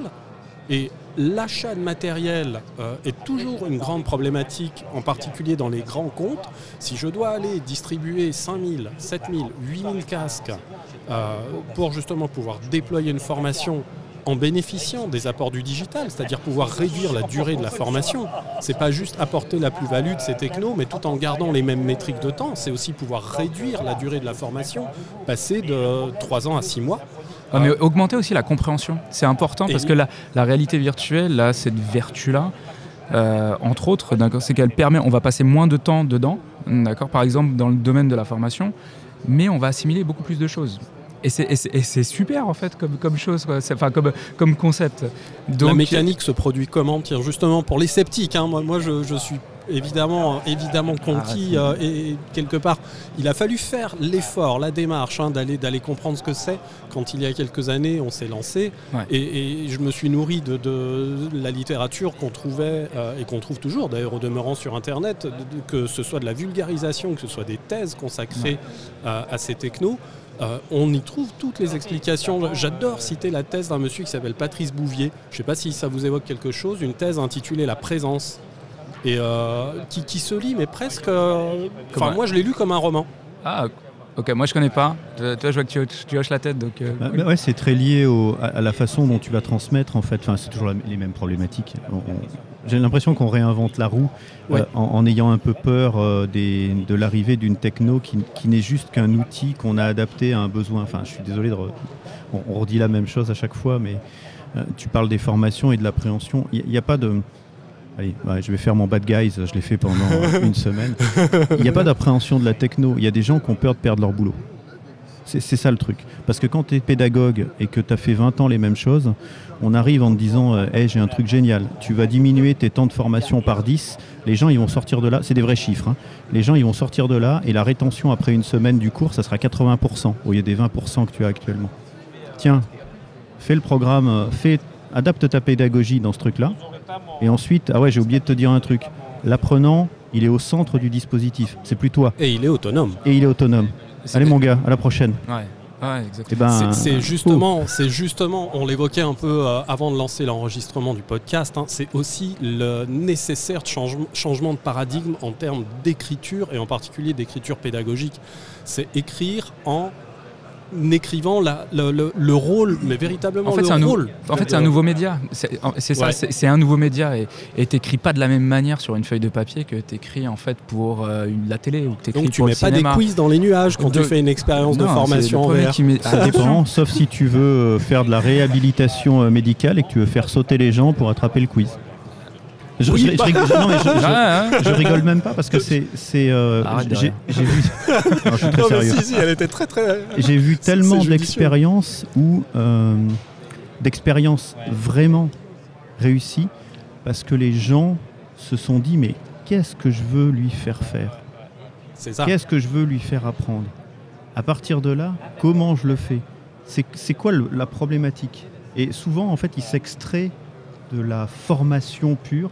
et l'achat de matériel euh, est toujours une grande problématique, en particulier dans les grands comptes. Si je dois aller distribuer 5000, 7000, 8000 casques euh, pour justement pouvoir déployer une formation en bénéficiant des apports du digital, c'est-à-dire pouvoir réduire la durée de la formation. C'est pas juste apporter la plus-value de ces technos, mais tout en gardant les mêmes métriques de temps. C'est aussi pouvoir réduire la durée de la formation, passer de 3 ans à 6 mois mais augmenter aussi la compréhension, c'est important parce que la, réalité virtuelle, là, cette vertu-là, euh, entre autres, c'est qu'elle permet, on va passer moins de temps dedans, d'accord, par exemple dans le domaine de la formation, mais on va assimiler beaucoup plus de choses. Et c'est super en fait comme, comme chose, enfin comme, comme concept. Donc, la mécanique se produit comment Tiens, justement pour les sceptiques, hein, moi, moi je, je suis évidemment, évidemment conquis. Euh, et quelque part, il a fallu faire l'effort, la démarche hein, d'aller, d'aller comprendre ce que c'est. Quand il y a quelques années, on s'est lancé. Et, je me suis nourri de, la littérature qu'on trouvait euh, et qu'on trouve toujours, d'ailleurs, au demeurant sur Internet, que ce soit de la vulgarisation, que ce soit des thèses consacrées euh, à ces technos. On y trouve toutes les explications. J'adore citer la thèse d'un monsieur qui s'appelle Patrice Bouvier. Je ne sais pas si ça vous évoque quelque chose, une thèse intitulée La présence et euh, qui, se lit, mais presque. Euh, enfin, moi, je l'ai lu comme un roman. Ah, Ok, moi je connais pas. Toi, je vois que tu, hoches la tête. Donc, euh, bah, bah ouais, c'est très lié à, la façon dont tu vas transmettre en fait. Enfin, c'est toujours les mêmes problématiques. J'ai l'impression qu'on réinvente la roue euh, en, ayant un peu peur euh, de l'arrivée d'une techno qui, n'est juste qu'un outil qu'on a adapté à un besoin. Enfin, je suis désolé de. on, redit la même chose à chaque fois, mais tu parles des formations et de l'appréhension. Il n'y a, pas de. Allez, je vais faire mon bad guys, je l'ai fait pendant une semaine. Il n'y a pas d'appréhension de la techno. Il y a des gens qui ont peur de perdre leur boulot. C'est ça le truc. Parce que quand tu es pédagogue et que tu as fait 20 ans les mêmes choses, on arrive en te disant euh, hey, j'ai un truc génial, tu vas diminuer tes temps de formation par 10, les gens ils vont sortir de là, c'est des vrais chiffres, hein. les gens ils vont sortir de là et la rétention après une semaine du cours, ça sera 80% au lieu des 20% que tu as actuellement. Tiens, fais le programme, euh, fais, adapte ta pédagogie dans ce truc-là, et ensuite, ah ouais, j'ai oublié de te dire un truc. L'apprenant, il est au centre du dispositif. C'est plus toi. Et il est autonome. Et il est autonome. Allez mon gars, à la prochaine. Ouais. Ouais, eh ben, c'est justement, c'est justement, on l'évoquait un peu euh, avant de lancer l'enregistrement du podcast. Hein, c'est aussi le nécessaire changement, changement de paradigme en termes d'écriture et en particulier d'écriture pédagogique. C'est écrire en écrivant la, le, rôle, mais véritablement en fait, le rôle. En fait, c'est un nouveau média. C'est ça, c'est un nouveau média. Et t'écris pas de la même manière sur une feuille de papier que t'écris en fait pour euh, la télé ou que Donc tu mets pas des quiz dans les nuages quand tu fais une expérience de formation en VR. Ça dépend, sauf si tu veux euh, faire de la réhabilitation euh, médicale et que tu veux faire sauter les gens pour attraper le quiz. Je, rigole, même pas parce que c'est. Euh, j'ai vu. non, je suis très sérieux. Si, si, elle était très très. J'ai vu tellement d'expériences où. Euh, d'expériences vraiment réussies parce que les gens se sont dit mais qu'est-ce que je veux lui faire faire? Qu'est-ce que je veux lui faire apprendre? À partir de là, comment je le fais? C'est quoi la problématique? Et souvent, en fait, il s'extrait de la formation pure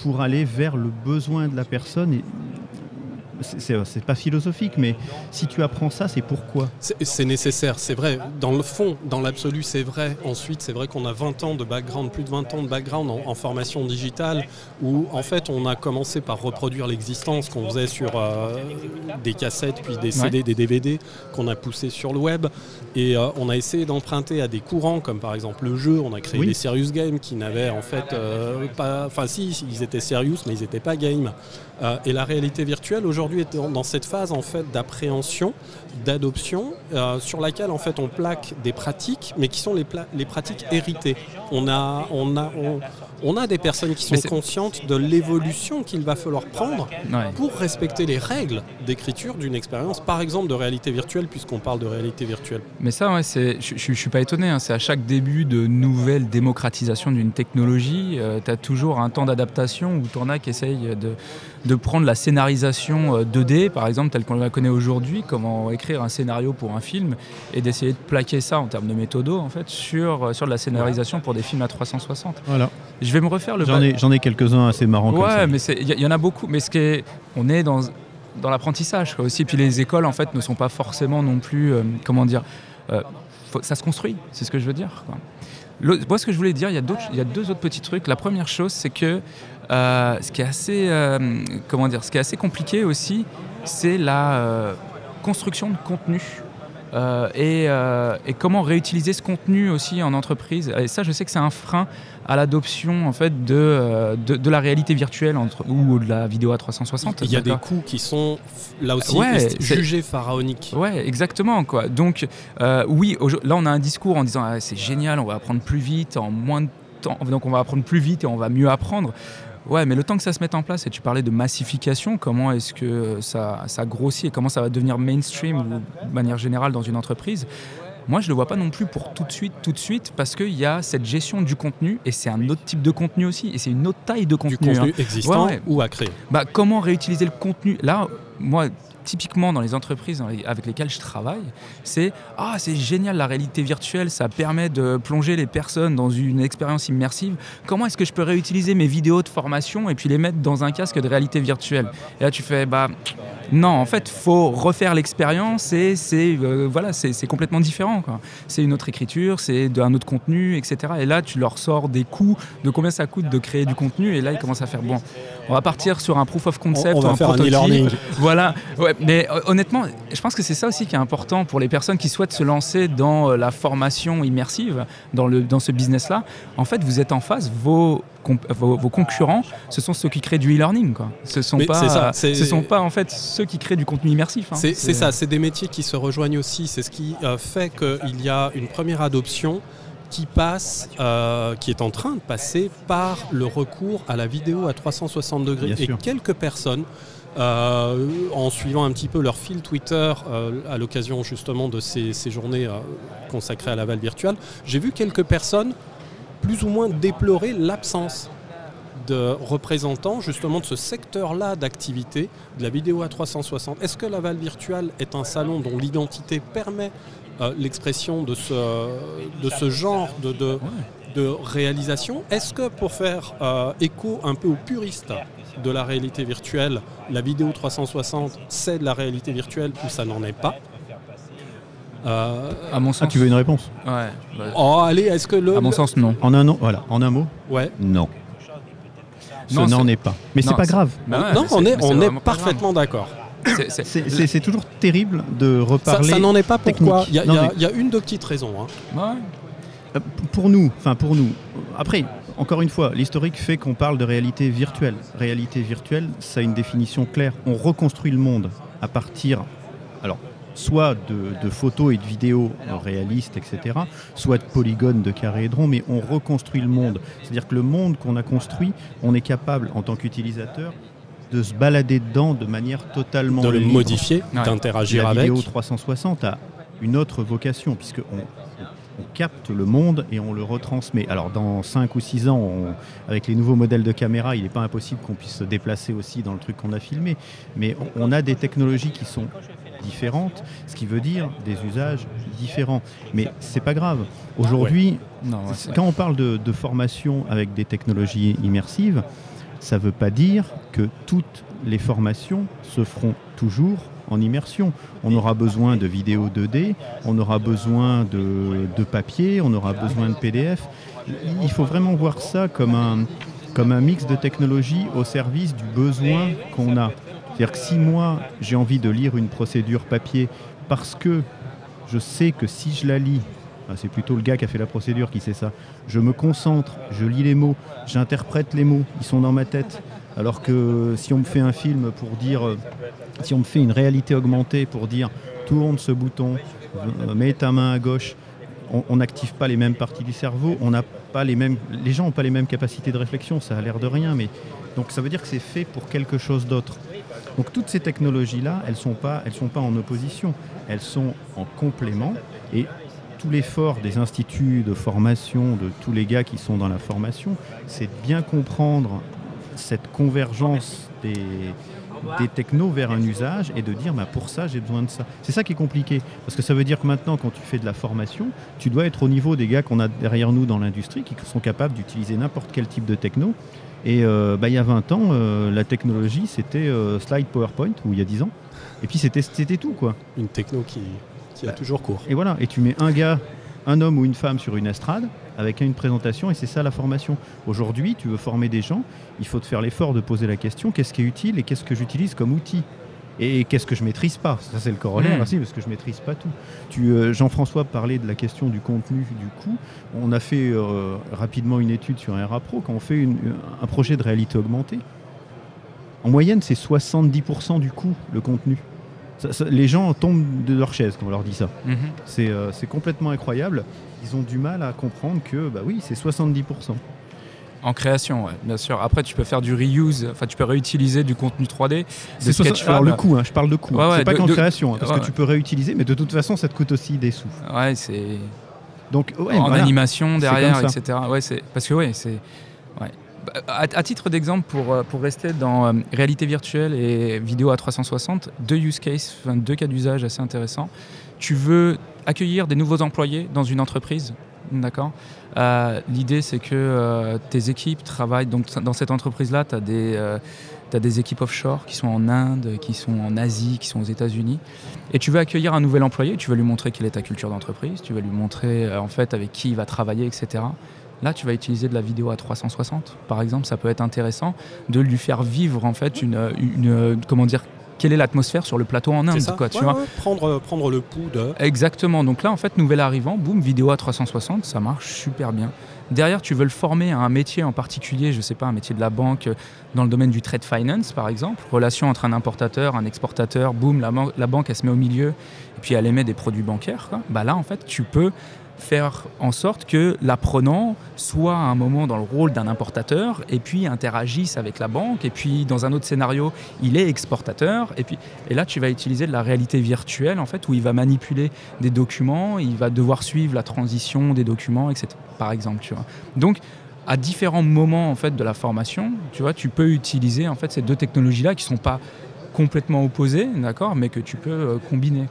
pour aller vers le besoin de la personne. C'est pas philosophique, mais si tu apprends ça, c'est pourquoi? C'est nécessaire, c'est vrai. Dans le fond, dans l'absolu, c'est vrai. Ensuite, c'est vrai qu'on a 20 ans de background, plus de 20 ans de background en, formation digitale, où en fait, on a commencé par reproduire l'existence qu'on faisait sur euh, des cassettes, puis des CD, des DVD, qu'on a poussé sur le web. Et euh, on a essayé d'emprunter à des courants, comme par exemple le jeu. On a créé des serious games qui n'avaient en fait euh, pas. Enfin, si, ils étaient serious, mais ils n'étaient pas games. Euh, et la réalité virtuelle aujourd'hui est dans cette phase en fait d'appréhension, d'adoption, euh, sur laquelle en fait on plaque des pratiques, mais qui sont les, pratiques héritées. On a, on a, a des personnes qui sont conscientes de l'évolution qu'il va falloir prendre pour respecter les règles d'écriture d'une expérience, par exemple de réalité virtuelle, puisqu'on parle de réalité virtuelle. Mais ça, ouais, je ne suis pas étonné. Hein. c'est à chaque début de nouvelle démocratisation d'une technologie, euh, tu as toujours un temps d'adaptation où tu en as qui essayent de de prendre la scénarisation 2D, euh, par exemple, telle qu'on la connaît aujourd'hui, comment écrire un scénario pour un film, et d'essayer de plaquer ça en termes de méthodo, en fait, sur, euh, sur de la scénarisation pour des films à 360. Voilà. Je vais me refaire le... J'en ai, j'en ai quelques-uns assez marrants ouais, comme mais il y, en a beaucoup. Mais ce qui est, on est dans, dans l'apprentissage aussi. Puis les écoles, en fait, ne sont pas forcément non plus, euh, comment dire, ça se construit, c'est ce que je veux dire. Moi, ce que je voulais dire, il y, a il y a deux autres petits trucs. La première chose, c'est que euh, ce, qui est assez, euh, comment dire, ce qui est assez compliqué aussi, c'est la euh, construction de contenu. Et, et, comment réutiliser ce contenu aussi en entreprise. Et ça, je sais que c'est un frein à l'adoption en fait de, de, la réalité virtuelle entre, ou de la vidéo à 360. Il y a des coûts qui sont là aussi jugés pharaoniques. Ouais, exactement quoi. Donc oui, là on a un discours en disant ah, c'est génial, on va apprendre plus vite en moins de temps, donc on va apprendre plus vite et on va mieux apprendre. Ouais, mais le temps que ça se mette en place, et tu parlais de massification, comment est-ce que ça, ça grossit et comment ça va devenir mainstream ou de manière générale dans une entreprise? Moi, je ne le vois pas non plus pour tout de suite, tout de suite, parce qu'il y a cette gestion du contenu, et c'est un autre type de contenu aussi, et c'est une autre taille de contenu. Du contenu hein. existant ou à créer. Bah, comment réutiliser le contenu? Là, moi, typiquement dans les entreprises avec lesquelles je travaille, c'est ah c'est génial la réalité virtuelle, ça permet de plonger les personnes dans une expérience immersive. Comment est-ce que je peux réutiliser mes vidéos de formation et puis les mettre dans un casque de réalité virtuelle? Et là tu fais bah Non, en fait, faut refaire l'expérience et c'est euh, voilà, c'est complètement différent. C'est une autre écriture, c'est un autre contenu, etc. Et là, tu leur sors des coûts de combien ça coûte de créer du contenu. Et là, ils commencent à faire bon. On va partir sur un proof of concept, on, va un faire prototype. Un voilà. Ouais, mais euh, honnêtement, je pense que c'est ça aussi qui est important pour les personnes qui souhaitent se lancer dans euh, la formation immersive, dans, le, dans ce business-là. En fait, vous êtes en face, vos vos, concurrents, ce sont ceux qui créent du e-learning. Ce ne sont, pas, ce sont pas en fait ceux qui créent du contenu immersif. Hein. C'est ça, c'est des métiers qui se rejoignent aussi. C'est ce qui euh, fait qu'il y a une première adoption qui passe, euh, qui est en train de passer par le recours à la vidéo à 360 degrés. et quelques personnes euh, en suivant un petit peu leur fil Twitter à l'occasion justement de ces, ces journées consacrées à la Val virtuelle, j'ai vu quelques personnes plus ou moins déplorer l'absence de représentants justement de ce secteur-là d'activité de la vidéo à 360. Est-ce que Laval Virtual est un salon dont l'identité permet euh, l'expression de ce, genre de, de, réalisation? Est-ce que pour faire euh, écho un peu aux puristes de la réalité virtuelle, la vidéo 360 c'est de la réalité virtuelle ou ça n'en est pas? Euh, à mon sens. Ah, tu veux une réponse Ouais. Bah. Oh, allez, est-ce que le. À mon sens, non. En un, voilà, en un mot Ouais. Non. Ce n'en est... pas. Mais c'est pas grave. Bah non, on est, on est parfaitement d'accord. C'est toujours terrible de reparler. Ça, n'en est pas pourquoi. Il y, y, a une de petites raisons. Hein. Euh, pour nous, enfin pour nous. Après, encore une fois, l'historique fait qu'on parle de réalité virtuelle. Réalité virtuelle, ça a une définition claire. On reconstruit le monde à partir. Alors, soit de, photos et de vidéos réalistes, etc., soit de polygones, de carrés et de ronds, mais on reconstruit le monde. C'est-à-dire que le monde qu'on a construit, on est capable, en tant qu'utilisateur, de se balader dedans de manière totalement de le modifier, d'interagir avec. La vidéo 360 a une autre vocation puisque on, capte le monde et on le retransmet. Alors dans 5 ou 6 ans, avec les nouveaux modèles de caméra, il n'est pas impossible qu'on puisse se déplacer aussi dans le truc qu'on a filmé, mais on a des technologies qui sont différentes, ce qui veut dire des usages différents. Mais c'est pas grave. Aujourd'hui, quand on parle de, formation avec des technologies immersives, ça ne veut pas dire que toutes les formations se feront toujours en immersion. On aura besoin de vidéos 2D, on aura besoin de, de, papier, on aura besoin de PDF. Il faut vraiment voir ça comme un, comme un mix de technologies au service du besoin qu'on a. C'est-à-dire que si moi, j'ai envie de lire une procédure papier parce que je sais que si je la lis, c'est plutôt le gars qui a fait la procédure qui sait ça, je me concentre, je lis les mots, j'interprète les mots, ils sont dans ma tête. Alors que si on me fait un film pour dire, euh, si on me fait une réalité augmentée pour dire tourne ce bouton, euh, mets ta main à gauche, on n'active pas les mêmes parties du cerveau, on n'a pas les mêmes, les gens n'ont pas les mêmes capacités de réflexion, ça a l'air de rien, mais donc ça veut dire que c'est fait pour quelque chose d'autre. Donc toutes ces technologies-là, elles ne sont, pas, sont pas en opposition, elles sont en complément. Et tout l'effort des instituts de formation, de tous les gars qui sont dans la formation, c'est de bien comprendre cette convergence des, des technos vers un usage et de dire bah, pour ça j'ai besoin de ça. C'est ça qui est compliqué parce que ça veut dire que maintenant quand tu fais de la formation, tu dois être au niveau des gars qu'on a derrière nous dans l'industrie qui sont capables d'utiliser n'importe quel type de techno et euh, bah, il y a 20 ans, euh, la technologie, c'était euh, slide PowerPoint, ou il y a 10 ans. Et puis c'était tout, quoi. Une techno qui, a bah, toujours cours. Et voilà, et tu mets un gars, un homme ou une femme sur une estrade, avec une présentation, et c'est ça la formation. Aujourd'hui, tu veux former des gens, il faut te faire l'effort de poser la question, qu'est-ce qui est utile et qu'est-ce que j'utilise comme outil? Et qu'est-ce que je maîtrise pas? Ça, c'est le corollaire hmm. aussi, parce que je maîtrise pas tout. Euh, Jean-François parlait de la question du contenu, du coût. On a fait euh, rapidement une étude sur un Pro. Quand on fait un projet de réalité augmentée, en moyenne, c'est 70% du coût, le contenu. les gens tombent de leur chaise quand on leur dit ça. Mhm. Euh, c'est complètement incroyable. Ils ont du mal à comprendre que, bah oui, c'est 70%. En création, bien sûr. Après, tu peux faire du reuse, enfin, tu peux réutiliser du contenu 3D. De Alors, le coût, hein, je parle de coût. c'est pas qu'en création, hein, parce que tu peux réutiliser, mais de toute façon, ça te coûte aussi des sous. Ouais, c'est. Donc, en animation derrière, etc. Ouais, c'est parce que ouais, c'est. Ouais. À, titre d'exemple, pour, euh, pour rester dans euh, réalité virtuelle et vidéo à 360, deux use cases, deux cas d'usage assez intéressants. Tu veux accueillir des nouveaux employés dans une entreprise, d'accord euh, L'idée, c'est que tes équipes travaillent donc dans cette entreprise-là. Tu as as des équipes offshore qui sont en Inde, qui sont en Asie, qui sont aux États-Unis. Et tu veux accueillir un nouvel employé, tu vas lui montrer quelle est ta culture d'entreprise, tu vas lui montrer euh, en fait avec qui il va travailler, etc. Là, tu vas utiliser de la vidéo à 360, par exemple. Ça peut être intéressant de lui faire vivre en fait une, une comment dire quelle est l'atmosphère sur le plateau en Inde, quoi, tu vois. prendre, prendre le pouls de. Exactement. Donc là, en fait, nouvel arrivant, boum, vidéo à 360, ça marche super bien. Derrière, tu veux le former à un métier en particulier, je ne sais pas, un métier de la banque dans le domaine du trade finance, par exemple, relation entre un importateur, un exportateur, boum, la, la banque, elle se met au milieu, et puis elle émet des produits bancaires. Quoi. Bah là, en fait, tu peux faire en sorte que l'apprenant soit à un moment dans le rôle d'un importateur et puis interagisse avec la banque et puis dans un autre scénario il est exportateur et puis et là tu vas utiliser de la réalité virtuelle en fait où il va manipuler des documents il va devoir suivre la transition des documents etc par exemple tu vois. Donc à différents moments en fait de la formation tu vois tu peux utiliser en fait ces deux technologies là qui sont pas complètement opposés, d'accord, mais que tu peux euh, combiner.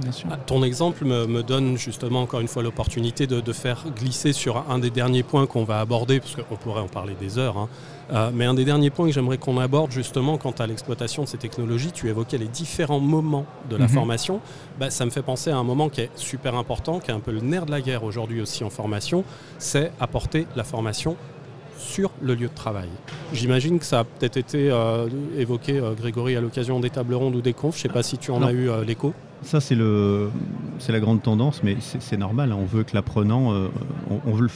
bien sûr. Ah, ton exemple me, donne justement encore une fois l'opportunité de, faire glisser sur un des derniers points qu'on va aborder, parce qu'on pourrait en parler des heures, hein. euh, mais un des derniers points que j'aimerais qu'on aborde justement quant à l'exploitation de ces technologies, tu évoquais les différents moments de la mhm. formation, bah, ça me fait penser à un moment qui est super important, qui est un peu le nerf de la guerre aujourd'hui aussi en formation, c'est apporter la formation sur le lieu de travail. J'imagine que ça a peut-être été euh, évoqué, euh, Grégory, à l'occasion des tables rondes ou des confs. Je ne sais pas si tu en as eu euh, l'écho. Ça, c'est la grande tendance, mais c'est normal. Hein. On veut que l'apprenant, on, veut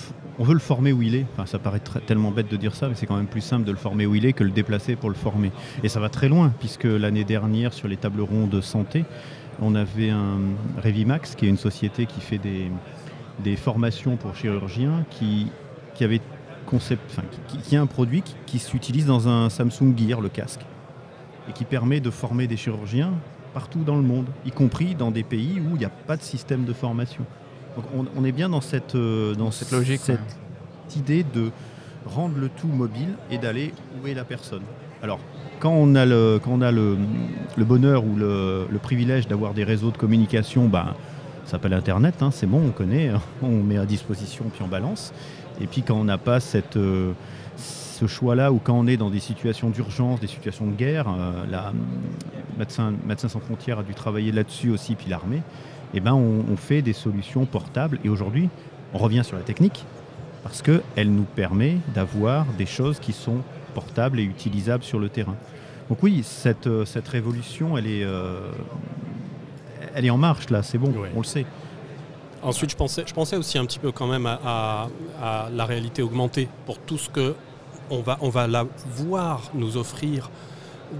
le, former où il est. Enfin, ça paraît tellement bête de dire ça, mais c'est quand même plus simple de le former où il est que le déplacer pour le former. Et ça va très loin, puisque l'année dernière, sur les tables rondes de santé, on avait un Revimax, qui est une société qui fait des, formations pour chirurgiens, qui, qui avait concept, qui, a un produit qui, s'utilise dans un Samsung Gear, le casque, et qui permet de former des chirurgiens partout dans le monde, y compris dans des pays où il n'y a pas de système de formation. Donc on, est bien dans cette, euh, dans cette logique, cette idée de rendre le tout mobile et d'aller où est la personne. Alors, quand on a le, quand on a le, bonheur ou le, privilège d'avoir des réseaux de communication, ben, ça s'appelle Internet, hein, c'est bon, on connaît, on met à disposition puis on balance. Et puis quand on n'a pas cette, euh, ce choix-là, ou quand on est dans des situations d'urgence, des situations de guerre, euh, la Médecins Médecin sans frontières a dû travailler là-dessus aussi, puis l'armée, eh ben on, fait des solutions portables. Et aujourd'hui, on revient sur la technique, parce qu'elle nous permet d'avoir des choses qui sont portables et utilisables sur le terrain. Donc oui, cette, euh, cette révolution, elle est, elle est en marche là, c'est bon, on le sait. Ensuite, je pensais, aussi un petit peu quand même à, la réalité augmentée pour tout ce que on va, on va la voir nous offrir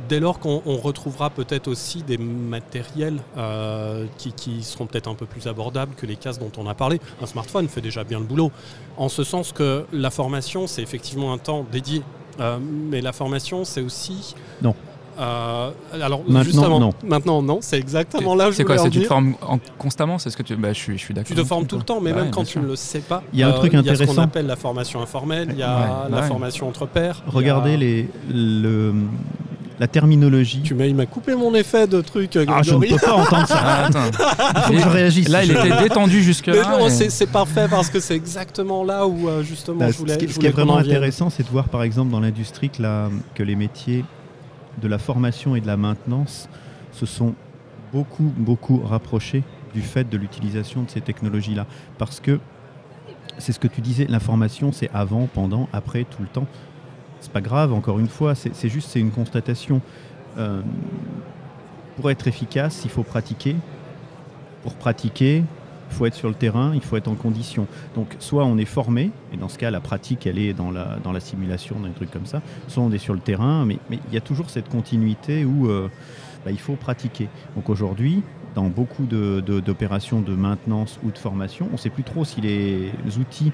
dès lors qu'on retrouvera peut-être aussi des matériels euh, qui, seront peut-être un peu plus abordables que les cases dont on a parlé. Un smartphone fait déjà bien le boulot, en ce sens que la formation, c'est effectivement un temps dédié. Euh, mais la formation, c'est aussi non. Euh, alors maintenant, justement, non. maintenant non, c'est exactement là où je C'est quoi C'est tu te formes constamment C'est ce que tu bah, je suis, je suis d'accord. Tu te formes tout le temps, mais même quand tu ne le sais pas. Il y a un truc intéressant. Il y a ce qu'on appelle la formation informelle. Il y a la formation entre pairs. Regardez les le la terminologie. Tu m'as, il m'a coupé mon effet de truc. Ah, je ne peux pas entendre ça. Ah, il faut que je réagisse. Là, il était détendu jusque là. Non, c'est, parfait parce que c'est exactement là où euh, justement bah, je voulais. Ce qui, ce qui est vraiment intéressant, c'est de voir par exemple dans l'industrie que, la, que les métiers de la formation et de la maintenance se sont beaucoup, beaucoup rapprochés du fait de l'utilisation de ces technologies-là. Parce que c'est ce que tu disais, l'information, c'est avant, pendant, après, tout le temps. C'est pas grave, encore une fois, c'est juste, c'est une constatation. Euh, pour être efficace, il faut pratiquer. Pour pratiquer, faut être sur le terrain, il faut être en condition. Donc soit on est formé, et dans ce cas la pratique elle est dans la, simulation, dans des trucs comme ça, soit on est sur le terrain, mais, il y a toujours cette continuité où euh, bah, il faut pratiquer. Donc aujourd'hui, dans beaucoup d'opérations de, de, maintenance ou de formation, on ne sait plus trop si les outils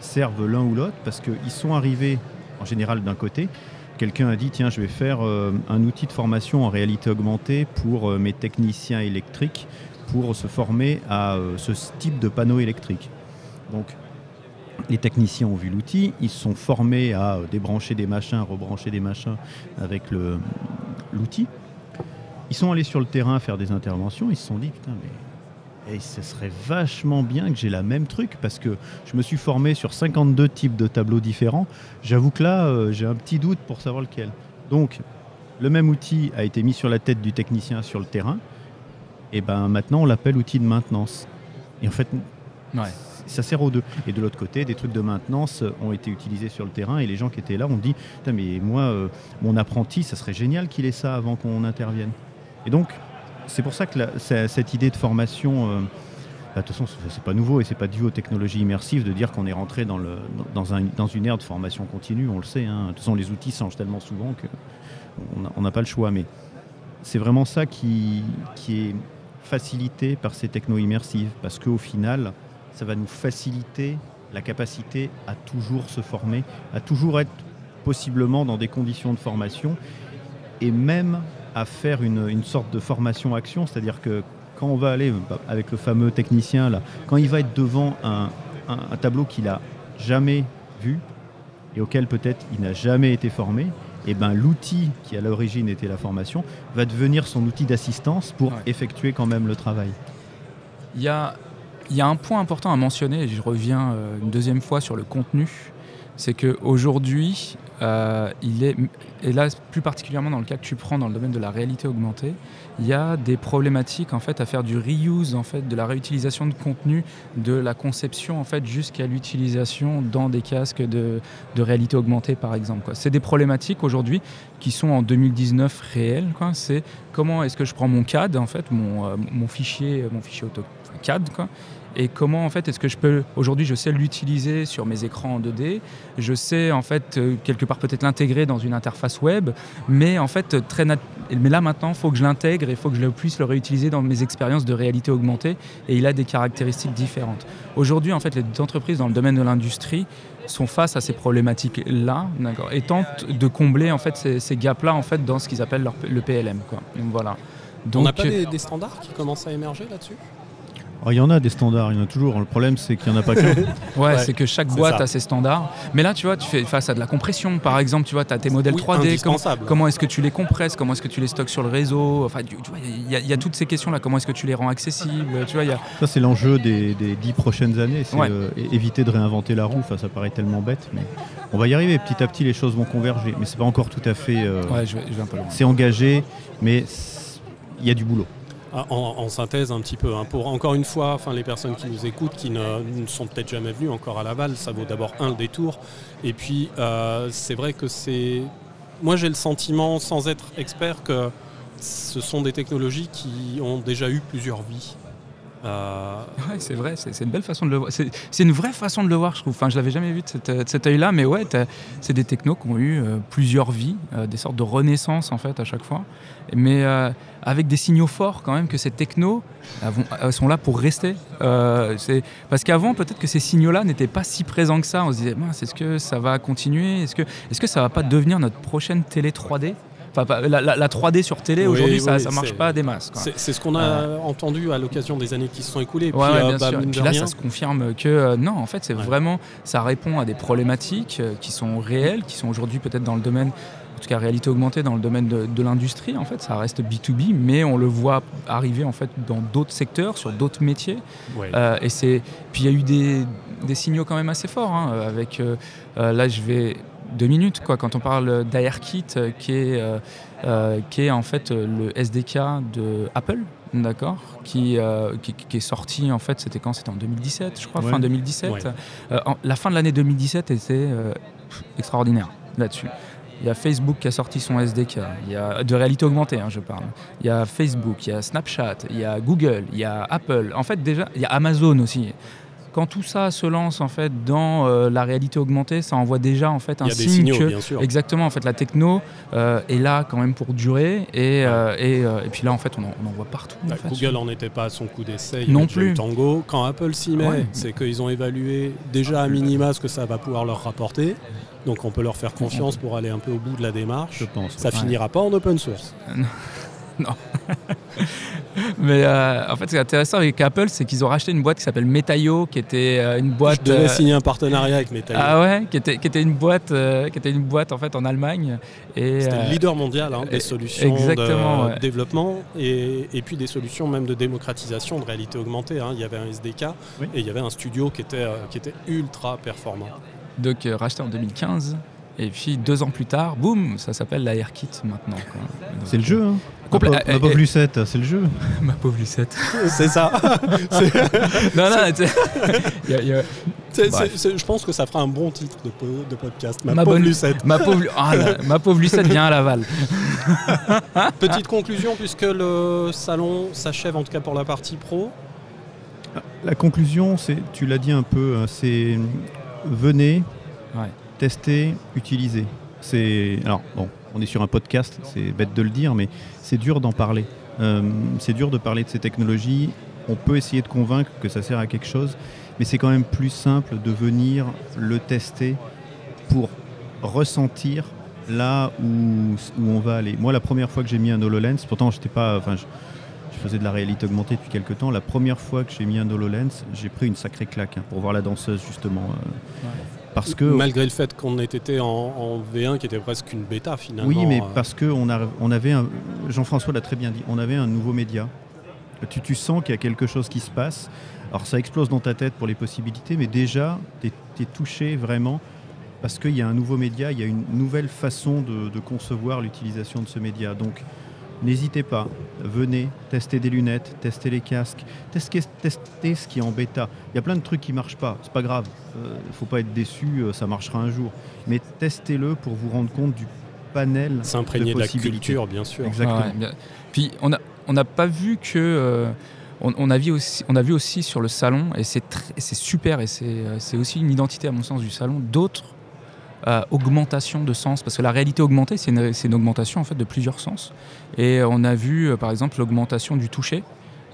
servent l'un ou l'autre, parce qu'ils sont arrivés en général d'un côté, quelqu'un a dit tiens je vais faire euh, un outil de formation en réalité augmentée pour euh, mes techniciens électriques pour se former à euh, ce type de panneau électrique. Donc, les techniciens ont vu l'outil, ils sont formés à euh, débrancher des machins, rebrancher des machins avec l'outil. Ils sont allés sur le terrain faire des interventions, ils se sont dit putain mais et ce serait vachement bien que j'ai la même truc parce que je me suis formé sur 52 types de tableaux différents. J'avoue que là, euh, j'ai un petit doute pour savoir lequel. Donc, le même outil a été mis sur la tête du technicien sur le terrain, et ben maintenant on l'appelle outil de maintenance. Et en fait, ça sert aux deux. Et de l'autre côté, des trucs de maintenance ont été utilisés sur le terrain et les gens qui étaient là ont dit mais moi, euh, mon apprenti, ça serait génial qu'il ait ça avant qu'on intervienne. Et donc, c'est pour ça que cette idée de formation. Euh, bah, de toute façon, c'est pas nouveau et c'est pas dû aux technologies immersives de dire qu'on est rentré dans, le, dans, un, dans, une ère de formation continue, on le sait. Hein. De toute façon, les outils changent tellement souvent qu'on n'a pas le choix. Mais c'est vraiment ça qui, qui est facilité par ces techno immersives parce qu'au final, ça va nous faciliter la capacité à toujours se former, à toujours être possiblement dans des conditions de formation et même à faire une, sorte de formation-action, c'est-à-dire que quand on va aller avec le fameux technicien là, quand il va être devant un, tableau qu'il n'a jamais vu et auquel peut-être il n'a jamais été formé, et eh ben l'outil qui à l'origine était la formation va devenir son outil d'assistance pour effectuer quand même le travail. Il y a y a un point important à mentionner, et je reviens euh, une deuxième fois sur le contenu, c'est qu'aujourd'hui, euh, il est, et là plus particulièrement dans le cas que tu prends dans le domaine de la réalité augmentée, il y a des problématiques en fait à faire du reuse en fait, de la réutilisation de contenu, de la conception en fait jusqu'à l'utilisation dans des casques de, réalité augmentée par exemple. C'est des problématiques aujourd'hui qui sont en 2019 réelles. C'est comment est-ce que je prends mon CAD en fait, mon, euh, mon fichier, mon fichier auto CAD quoi, et comment en fait est-ce que je peux aujourd'hui je sais l'utiliser sur mes écrans en 2D je sais en fait euh, quelque part peut-être l'intégrer dans une interface web. Mais en fait très mais là maintenant il faut que je l'intègre et il faut que je puisse le réutiliser dans mes expériences de réalité augmentée. Et il a des caractéristiques différentes. Aujourd'hui en fait les entreprises dans le domaine de l'industrie sont face à ces problématiques là et tentent de combler en fait ces, gaps là en fait dans ce qu'ils appellent le PLM quoi donc voilà donc, on n'a pas des standards qui commencent à émerger là-dessus? Il y en a des standards, il y en a toujours. Le problème, c'est qu'il n'y en a pas qu'un. ouais, c'est que chaque boîte a ses standards. Mais là, tu vois, tu fais face à de la compression. Par exemple, tu vois, tu as tes modèles 3D. Comment, est-ce que tu les compresses Comment est-ce que tu les stockes sur le réseau Enfin, tu, vois, il y, a toutes ces questions-là. Comment est-ce que tu les rends accessibles tu vois, y a... Ça, c'est l'enjeu des, dix prochaines années. C'est euh, éviter de réinventer la roue. Enfin, ça paraît tellement bête, mais on va y arriver. Petit à petit, les choses vont converger. Mais c'est pas encore tout à fait. Euh, ouais, je vais, un peu C'est engagé, mais il y a du boulot. Ah, en, synthèse un petit peu. Hein. Encore une fois, enfin, les personnes qui nous écoutent, qui ne, sont peut-être jamais venues encore à Laval, ça vaut d'abord un détour. Et puis euh, c'est vrai que c'est. Moi j'ai le sentiment, sans être expert, que ce sont des technologies qui ont déjà eu plusieurs vies. Euh, c'est vrai, c'est une belle façon de le voir. C'est une vraie façon de le voir, je trouve. Enfin, je l'avais jamais vu de, cet œil-là, mais ouais, c'est des technos qui ont eu euh, plusieurs vies, euh, des sortes de renaissance en fait à chaque fois, mais avec des signaux forts quand même que ces technos sont là pour rester. parce qu'avant, peut-être que ces signaux-là n'étaient pas si présents que ça. On se disait, est-ce que ça va continuer? Est-ce que, est que ça va pas devenir notre prochaine télé 3D la, 3D sur télé, aujourd'hui, ça ne marche pas des masses. C'est ce qu'on a euh. entendu à l'occasion des années qui se sont écoulées. puis, euh, bah, là, ça se confirme que euh, non, en fait, c'est vraiment, ça répond à des problématiques qui sont réelles, qui sont aujourd'hui peut-être dans le domaine tout cas réalité augmentée dans le domaine de, l'industrie en fait. Ça reste B2B mais on le voit arriver en fait dans d'autres secteurs sur d'autres métiers. Et c'est puis il y a eu des, des, signaux quand même assez forts hein, avec là je vais deux minutes quoi, quand on parle d'AirKit euh, qui est, euh, euh, qui est en fait le SDK de Apple, d'accord, qui, qui, est sorti en fait, c'était quand? C'était en 2017, je crois, fin 2017. la fin de l'année 2017 était extraordinaire là-dessus. Il y a Facebook qui a sorti son SDK, il y a de réalité augmentée, hein, je parle. Il y a Facebook, il y a Snapchat, il y a Google, il y a Apple. En fait, déjà, il y a Amazon aussi quand tout ça se lance en fait dans euh, la réalité augmentée, ça envoie déjà en fait un signe que exactement en fait la techno euh, est là quand même pour durer et, euh, et, puis là en fait on en, voit partout. Bah, Google n'en était pas à son coup d'essai. Non plus. Tango. Quand Apple s'y met, c'est qu'ils ont évalué déjà à minima ce que ça va pouvoir leur rapporter. Donc on peut leur faire confiance pour aller un peu au bout de la démarche. Je pense. Ça finira pas en open source. non. Mais euh, en fait, ce qui est intéressant avec Apple, c'est qu'ils ont racheté une boîte qui s'appelle Metaio, qui était euh, une boîte. Je devais euh, signer un partenariat avec Metaio. Ah ouais, qui était, qui était une boîte, qui était une boîte en fait en Allemagne. C'était le leader mondial hein, des solutions de développement et, et, puis des solutions même de démocratisation de réalité augmentée. Hein. Il y avait un SDK et il y avait un studio qui était, qui était ultra performant. Donc racheté en 2015 Et puis deux ans plus tard, boum, ça s'appelle la AirKit maintenant. quoi. C'est le jeu, hein Ma pauvre- ma pauvre eh, eh, Lucette, c'est le jeu. Ma pauvre Lucette. C'est ça. non, non, je pense que ça fera un bon titre de, po- de podcast. Ma, Ma pauvre bonne- Lucette. ma pauvre, ah là, ma pauvre Lucette vient à Laval. Petite conclusion, puisque le salon s'achève en tout cas pour la partie pro. La conclusion, c'est, tu l'as dit un peu, hein, c'est venez, Ouais. tester, utiliser. C'est alors bon, on est sur un podcast, c'est bête de le dire, mais c'est dur d'en parler. Euh, c'est dur de parler de ces technologies. On peut essayer de convaincre que ça sert à quelque chose, mais c'est quand même plus simple de venir le tester pour ressentir là où, où on va aller. Moi, la première fois que j'ai mis un HoloLens, pourtant j'étais pas, enfin, faisais de la réalité augmentée depuis quelques temps. La première fois que j'ai mis un HoloLens, j'ai pris une sacrée claque hein, pour voir la danseuse justement, euh, parce que Malgré le fait qu'on ait été en, en V1 qui était presque une bêta finalement. oui, mais euh, parce que on, a, on avait un, Jean-François l'a très bien dit, on avait un nouveau média. Tu, tu sens qu'il y a quelque chose qui se passe. Alors ça explose dans ta tête pour les possibilités, mais déjà, tu es, touché vraiment parce qu'il y a un nouveau média, il y a une nouvelle façon de, de concevoir l'utilisation de ce média. Donc n'hésitez pas, venez tester des lunettes, tester les casques, tester, tester ce qui est en bêta. Il y a plein de trucs qui ne marchent pas, c'est pas grave, il ne faut pas être déçu, euh, ça marchera un jour. Mais testez-le pour vous rendre compte du panel s'imprégner de de la culture, bien sûr. Exactement. Ouais, bien. Puis on a on n'a pas vu que euh, on, on a vu aussi on a vu aussi sur le salon et c'est super et c'est euh, c'est aussi une identité à mon sens du salon d'autres euh, augmentations de sens. Parce que la réalité augmentée c'est une, c'est une augmentation en fait de plusieurs sens. Et on a vu euh, par exemple l'augmentation du toucher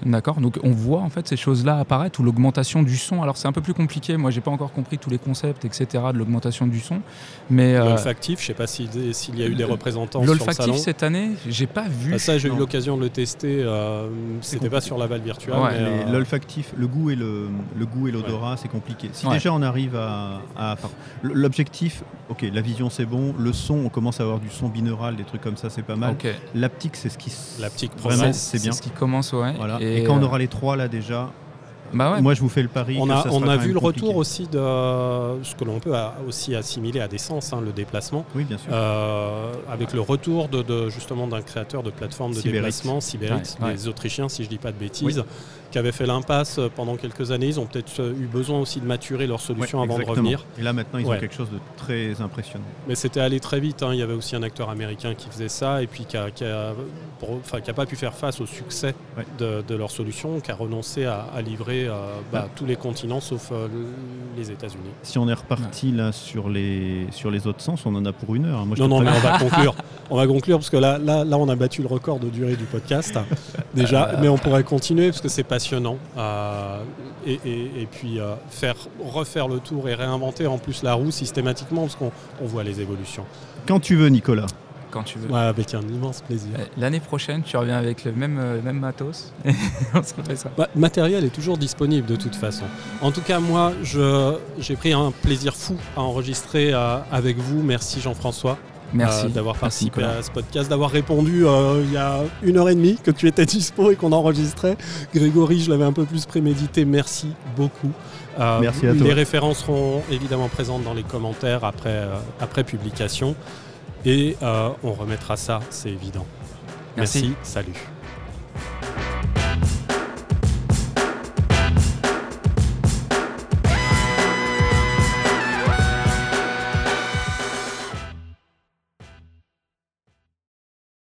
D'accord Donc on voit en fait ces choses-là apparaître ou l'augmentation du son. Alors c'est un peu plus compliqué, moi j'ai pas encore compris tous les concepts, etc. de l'augmentation du son. Mais euh, L'olfactif, je sais pas s'il s'il y a eu des représentants sur le salon. cette année, j'ai pas vu. Ah, ça, j'ai eu l'occasion de le tester. euh, C'était pas sur la balle virtuelle. Ouais, mais, Les- euh, L'olfactif, le goût et le, le goût et l'odorat, c'est compliqué. Si Ouais. déjà on arrive à, à- enfin, l- l'objectif, ok, la vision c'est bon, le son, on commence à avoir du son binaural, des trucs comme ça, c'est pas mal. Ok. L'aptique, c'est ce qui, L'aptique c'est bien. ce qui commence, ouais. Voilà. Et, quand on euh, aura les trois là déjà, Bah ouais. moi je vous fais le pari. On que a, ça on sera a vu le compliqué. retour aussi de ce que l'on peut a- aussi assimiler à des sens, hein, le déplacement, Oui, bien sûr. Euh, avec le retour de, de- justement d'un créateur de plateforme de déplacement, Cyberix, Ouais, ouais. des Autrichiens, si je dis pas de bêtises, qui avaient fait l'impasse pendant quelques années. Ils ont peut-être euh, eu besoin aussi de maturer leur solution Ouais, avant de revenir. Et là maintenant, ils Ouais. ont quelque chose de très impressionnant. Mais c'était allé très vite. hein. Il y avait aussi un acteur américain qui faisait ça et puis qui n'a pas pu faire face au succès Ouais. de, de leur solution, qui a renoncé à, à livrer euh, bah, tous les continents sauf euh, les États-Unis. Si on est reparti là sur les, sur les autres sens, on en a pour une heure. hein. Moi, je Non, non, mais on va conclure. On va conclure parce que là, là, là, on a battu le record de durée du podcast déjà, mais on pourrait continuer parce que c'est passionnant. Euh, et, et- et puis euh, faire refaire le tour et réinventer en plus la roue systématiquement parce qu'on on voit les évolutions. Quand tu veux, Nicolas. Quand tu veux. Ouais, avec un immense plaisir. Euh, L'année prochaine, tu reviens avec le même, euh, même matos. Et on se fait ça. Bah, le matériel est toujours disponible de toute façon. En tout cas, moi, je- j'ai pris un plaisir fou à enregistrer euh, avec vous. Merci Jean-François Merci. euh, d'avoir participé à ce podcast, d'avoir répondu euh, il y a une heure et demie que tu étais dispo et qu'on enregistrait. Grégory, je l'avais un peu plus prémédité. Merci beaucoup. Euh, Merci à toi. Les références seront évidemment présentes dans les commentaires après, euh, après publication. Et euh, on remettra ça, c'est évident. Merci. Merci. Salut.